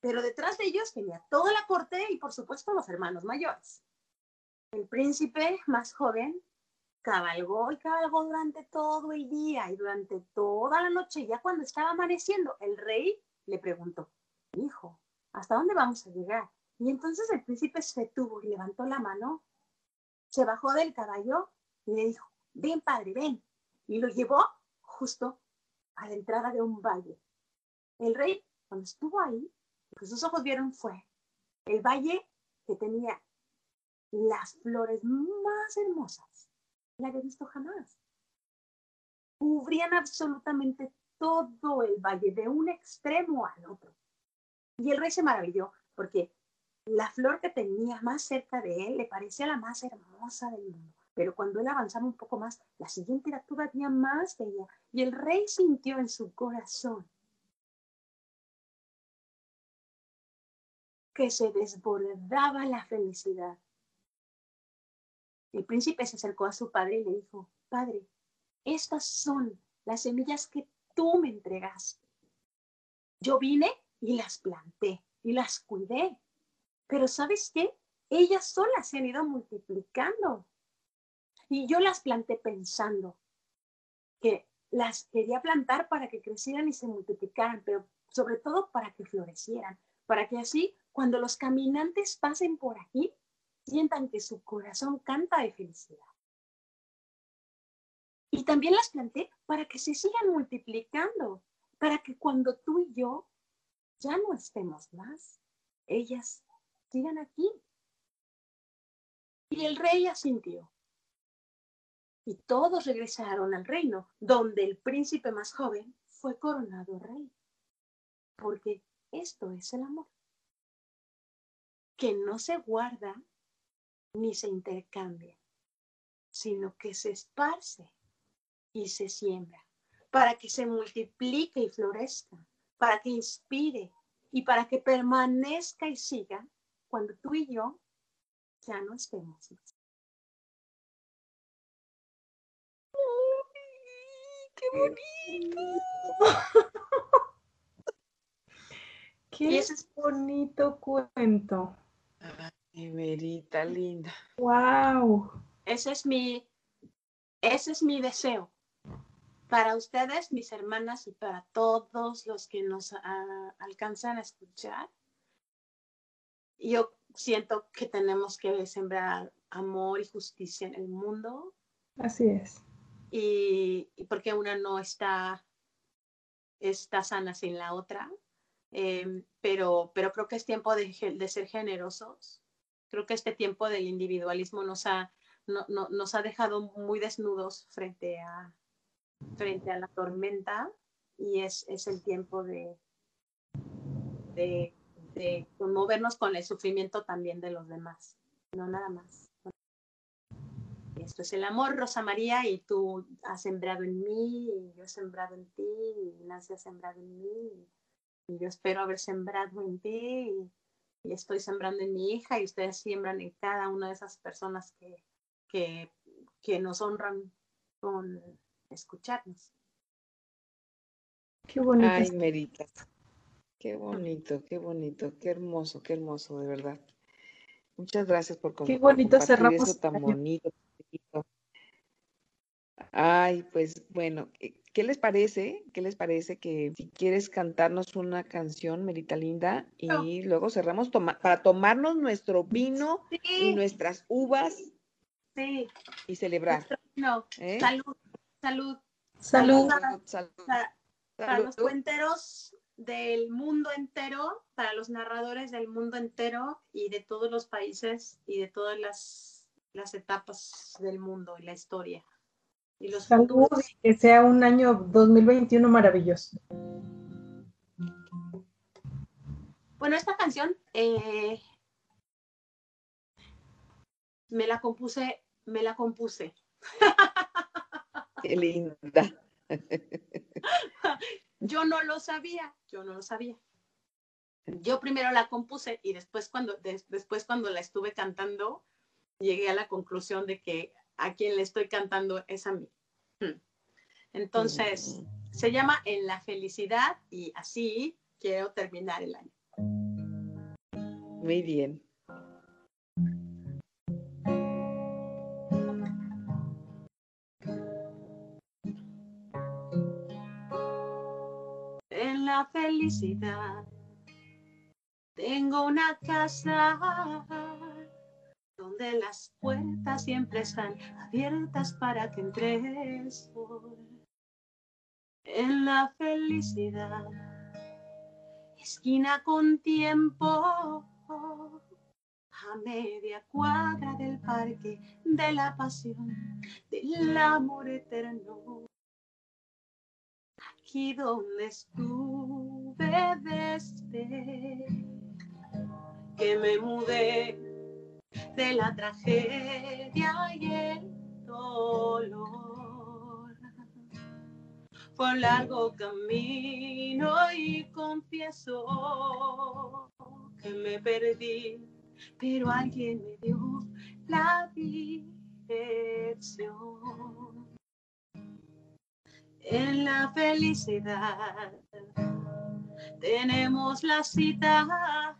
Pero detrás de ellos venía toda la corte y por supuesto los hermanos mayores. El príncipe más joven cabalgó y cabalgó durante todo el día y durante toda la noche. Ya cuando estaba amaneciendo, el rey le preguntó, hijo, ¿hasta dónde vamos a llegar? Y entonces el príncipe se detuvo y levantó la mano, se bajó del caballo y le dijo, ven padre, ven. Y lo llevó justo a la entrada de un valle. El rey, cuando estuvo ahí, lo que sus ojos vieron fue el valle que tenía las flores más hermosas que había visto jamás. Cubrían absolutamente todo el valle, de un extremo al otro. Y el rey se maravilló porque la flor que tenía más cerca de él le parecía la más hermosa del mundo. Pero cuando él avanzaba un poco más, la siguiente era todavía más bella y el rey sintió en su corazón que se desbordaba la felicidad. El príncipe se acercó a su padre y le dijo, Padre, estas son las semillas que tú me entregaste. Yo vine y las planté y las cuidé. Pero ¿sabes qué? Ellas solas se han ido multiplicando. Y yo las planté pensando que las quería plantar para que crecieran y se multiplicaran, pero sobre todo para que florecieran, para que así cuando los caminantes pasen por aquí, sientan que su corazón canta de felicidad. Y también las planté para que se sigan multiplicando, para que cuando tú y yo ya no estemos más, ellas sigan aquí. Y el rey asintió. Y todos regresaron al reino, donde el príncipe más joven fue coronado rey. Porque esto es el amor, que no se guarda ni se intercambia, sino que se esparce y se siembra para que se multiplique y florezca, para que inspire y para que permanezca y siga cuando tú y yo ya no estemos ¡Qué bonito! (laughs) ¡Qué es bonito cuento! Ay, Merita, linda. ¡Wow! Ese es mi, ese es mi deseo para ustedes, mis hermanas, y para todos los que nos ah, alcanzan a escuchar, yo siento que tenemos que sembrar amor y justicia en el mundo. Así es. Y, porque una no está, está sana sin la otra. Em, pero, pero creo que es tiempo de, de, ser generosos. Creo que este tiempo del individualismo nos ha, no, no, nos ha dejado muy desnudos frente a, frente a la tormenta y es, es el tiempo de, de, de, conmovernos con el sufrimiento también de los demás, no nada más. Esto es el amor, Rosa María, y tú has sembrado en mí, y yo he sembrado en ti, y Nancy ha sembrado en mí, y yo espero haber sembrado en ti, y, y estoy sembrando en mi hija, y ustedes siembran en cada una de esas personas que, que, que nos honran con escucharnos. Qué bonito. Ay, Merita. Qué bonito, qué bonito, qué hermoso, qué hermoso, de verdad. Muchas gracias por compartir. Qué bonito cerramos. Eso tan bonito. Ay, pues bueno, eh, ¿qué les parece? ¿Qué les parece que si quieres cantarnos una canción, Merita Linda, y luego cerramos para tomarnos nuestro vino y nuestras uvas sí. y celebrar? No, ¿Eh? salud. Salud. Salud. Para, los cuenteros del mundo entero, para los narradores del mundo entero y de todos los países y de todas las, las etapas del mundo y la historia. Y los Salud que sea un año 2021 maravilloso. Bueno, esta canción eh, me la compuse, me la compuse. Qué linda. (laughs) Yo no lo sabía, yo no lo sabía. Yo primero la compuse y después cuando, después cuando la estuve cantando, llegué a la conclusión de que a quien le estoy cantando es a mí. Hmm. Entonces, se llama En la felicidad y así quiero terminar el año. Muy bien. Felicidad. Tengo una casa donde las puertas siempre están abiertas para que entres en la felicidad. Esquina con tiempo a media cuadra del parque de la pasión, del amor eterno aquí donde estuve desde que me mudé de la tragedia y el dolor. Fue un largo camino y confieso que me perdí, pero alguien me dio la dirección. En la felicidad. Tenemos la cita.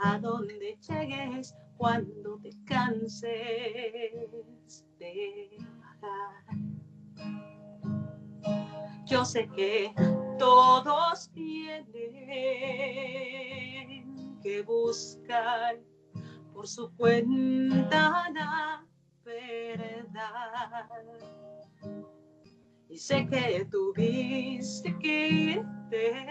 A donde llegues cuando te canses de Yo sé que todos tienen que buscar por su cuenta la verdad. Y sé que tuviste que irte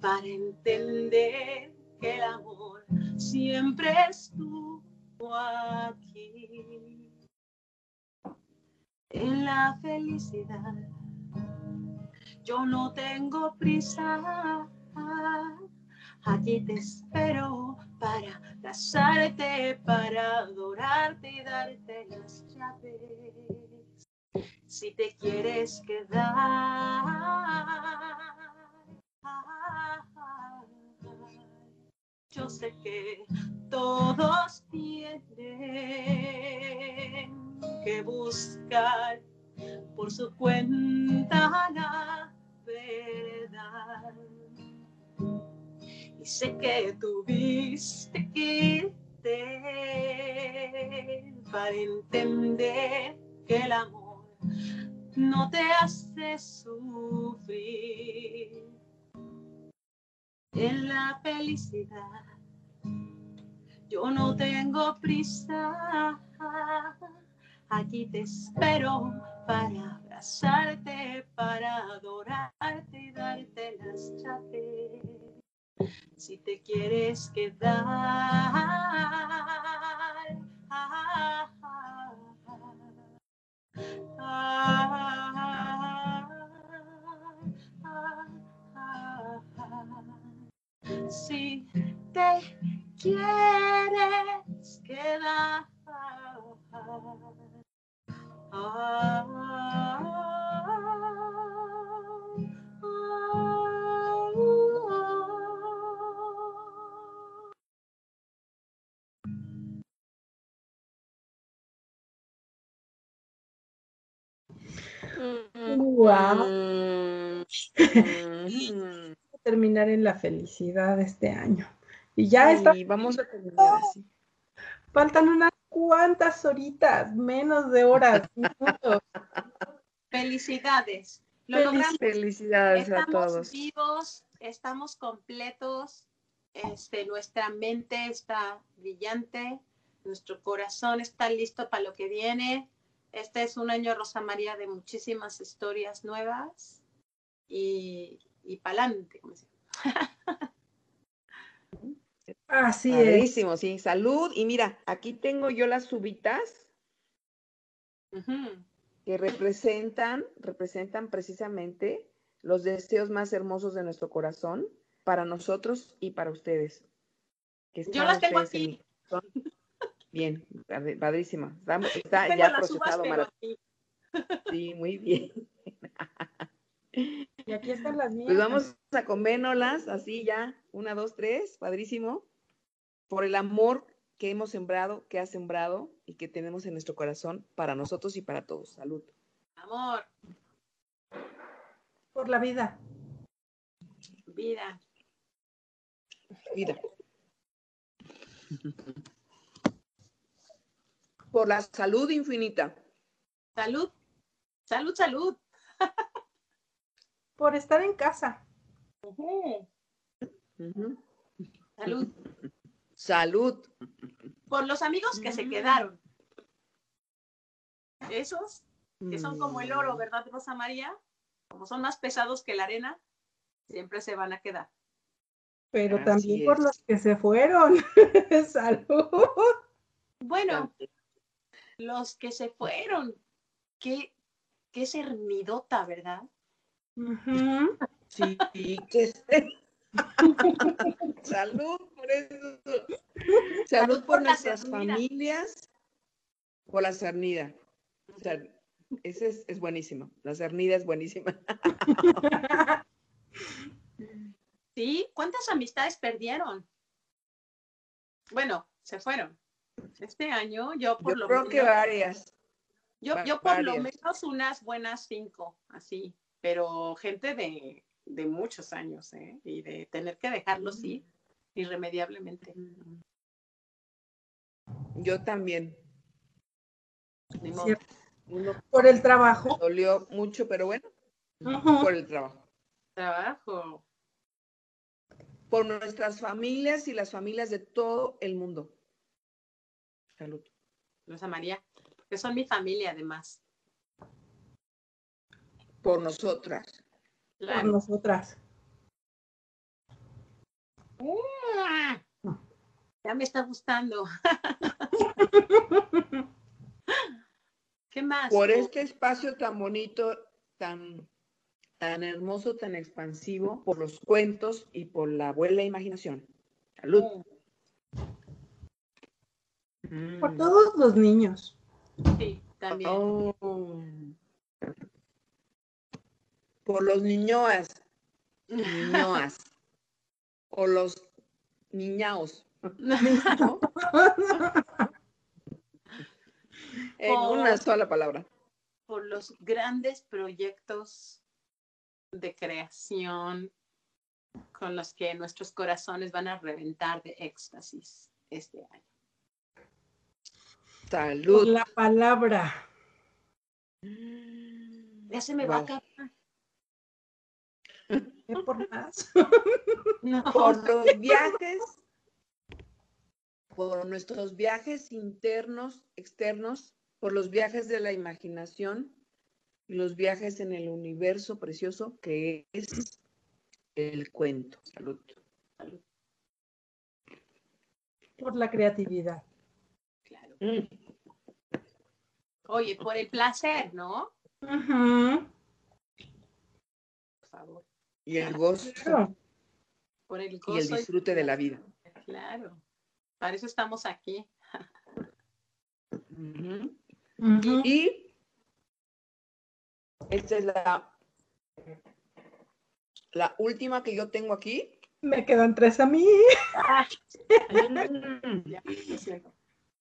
para entender que el amor siempre estuvo aquí en la felicidad. Yo no tengo prisa, aquí te espero para abrazarte, para adorarte y darte las llaves. Si te quieres quedar, yo sé que todos tienen que buscar por su cuenta la verdad. Y sé que tuviste que irte para entender que el amor no te hace sufrir. En la felicidad yo no tengo prisa Aquí te espero para abrazarte, para adorarte y darte las llaves. Si te quieres quedar, en la felicidad este año. Y ya está. Vamos a terminar así. Faltan unas cuántas horitas, menos de horas, (laughs) Felicidades. Felicidades a todos. Estamos vivos, estamos completos, este, nuestra mente está brillante, nuestro corazón está listo para lo que viene. Este es un año Rosa María de muchísimas historias nuevas y, y pa'lante, como se Así es. sí. Salud. Y mira, aquí tengo yo las subitas que representan, representan precisamente los deseos más hermosos de nuestro corazón para nosotros y para ustedes. yo las tengo aquí. Bien, padrísima. Está, ya procesado. Sí, muy bien. (laughs) Y aquí están las mías. Pues vamos a coménolas, así ya. Una, dos, tres, padrísimo por el amor que hemos sembrado, que ha sembrado y que tenemos en nuestro corazón para nosotros y para todos. Salud. Amor. Por la vida. Vida. Vida. Por la salud infinita. Salud. Salud, salud. (laughs) Por estar en casa. Salud. Salud. Por los amigos que se quedaron. Esos, que son como el oro, mm. ¿verdad, Rosa María? Como son más pesados que la arena, siempre se van a quedar. Pero también por los que se fueron. (laughs) Salud. Bueno, los que se fueron. Qué, qué cernidota, ¿verdad? Sí, qué (laughs) (laughs) Salud por eso. Salud por, nuestras familias, por la cernida. O sea, ese es, es buenísimo. La cernida es buenísima. (laughs) Sí, ¿cuántas amistades perdieron? Bueno, se fueron. Este año yo por Yo lo creo menos. que varias. Yo, yo por lo menos unas buenas cinco, así, pero gente de, de muchos años, ¿eh? Y de tener que dejarlos ir irremediablemente. Yo también. Uno Por el trabajo. dolió mucho, pero bueno, por el trabajo. Trabajo. Por nuestras familias y las familias de todo el mundo. Salud. Rosa María, que son mi familia además. Por nosotras. Por nosotras. Ya me está gustando. ¿Qué más? Por este espacio tan bonito, tan, tan hermoso, tan expansivo, por los cuentos y por la buena imaginación. Salud. Por Mm. todos los niños. Sí, también. Oh. Por los niñoas, niñoas. (laughs) o los niñaos. ¿no? (laughs) En Por- una sola palabra. por los grandes proyectos de creación con los que nuestros corazones van a reventar de éxtasis este año. Por Salud. la palabra. Ya se me va a acabar. ¿Qué por más? (laughs) No. Por los viajes, por nuestros viajes internos, externos, por los viajes de la imaginación y los viajes en el universo precioso que es el cuento. Salud. Por la creatividad. Claro. Mm. Oye, por el placer, ¿no? Favor. Y el gozo Claro. Por el y el gozo. disfrute de la vida. Claro. Para eso estamos aquí. Y esta es la, la última que yo tengo aquí. Me quedan tres a mí. Ah. (laughs)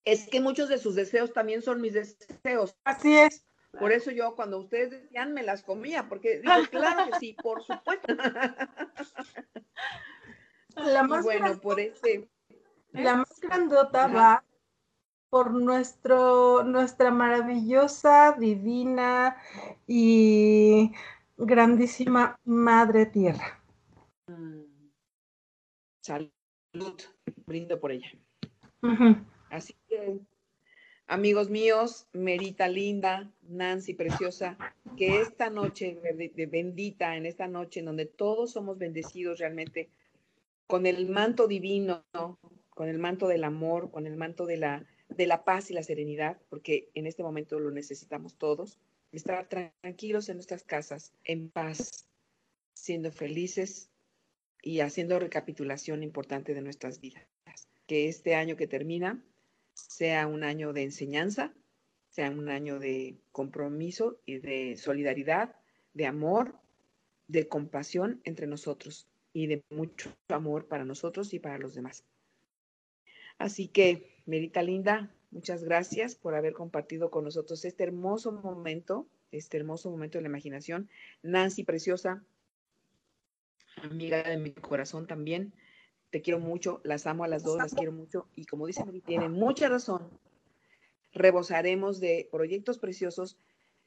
Es que muchos de sus deseos también son mis deseos. Así es. Por eso yo cuando ustedes decían me las comía, porque digo, (laughs) claro que sí, por supuesto. (laughs) La más, bueno, gran- por este, la más grandota Ajá. va por nuestro, nuestra maravillosa, divina y grandísima Madre Tierra. Mm. salud, brindo por ella. Así que, amigos míos, Merita linda, Nancy preciosa, que esta noche bendita, en esta noche en donde todos somos bendecidos realmente con el manto divino, ¿no? con el manto del amor, con el manto de la, de la paz y la serenidad, porque en este momento lo necesitamos todos, estar tranquilos en nuestras casas, en paz, siendo felices y haciendo recapitulación importante de nuestras vidas. Que este año que termina sea un año de enseñanza, sea un año de compromiso y de solidaridad, de amor, de compasión entre nosotros y de mucho amor para nosotros y para los demás. Así que, Merita Linda, muchas gracias por haber compartido con nosotros este hermoso momento, este hermoso momento de la imaginación. Nancy Preciosa, amiga de mi corazón también, te quiero mucho, las amo a las dos, las quiero mucho y como dice Mary, tiene mucha razón. Rebosaremos de proyectos preciosos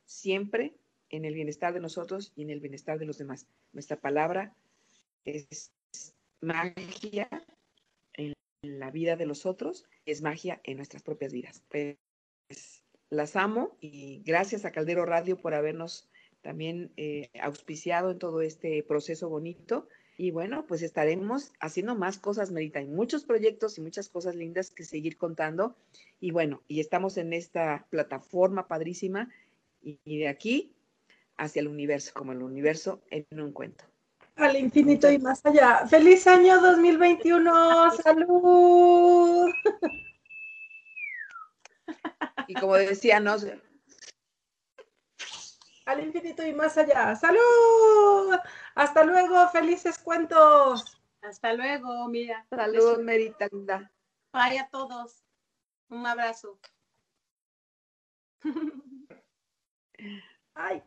siempre en el bienestar de nosotros y en el bienestar de los demás. Nuestra palabra es magia en la vida de los otros, es magia en nuestras propias vidas. Pues, las amo y gracias a Caldero Radio por habernos también eh, auspiciado en todo este proceso bonito. Y bueno, pues estaremos haciendo más cosas, Merita. Hay muchos proyectos y muchas cosas lindas que seguir contando. Y bueno, y estamos en esta plataforma padrísima y, y de aquí hacia el universo, como el universo en un cuento. Al infinito y más allá. ¡Feliz año 2021! ¡Salud! Y como decía, no, Al infinito y más allá. ¡Salud! Hasta luego, felices cuentos. Hasta luego, mira. Saludos, Merita linda. Bye a todos. Un abrazo. (laughs) Ay.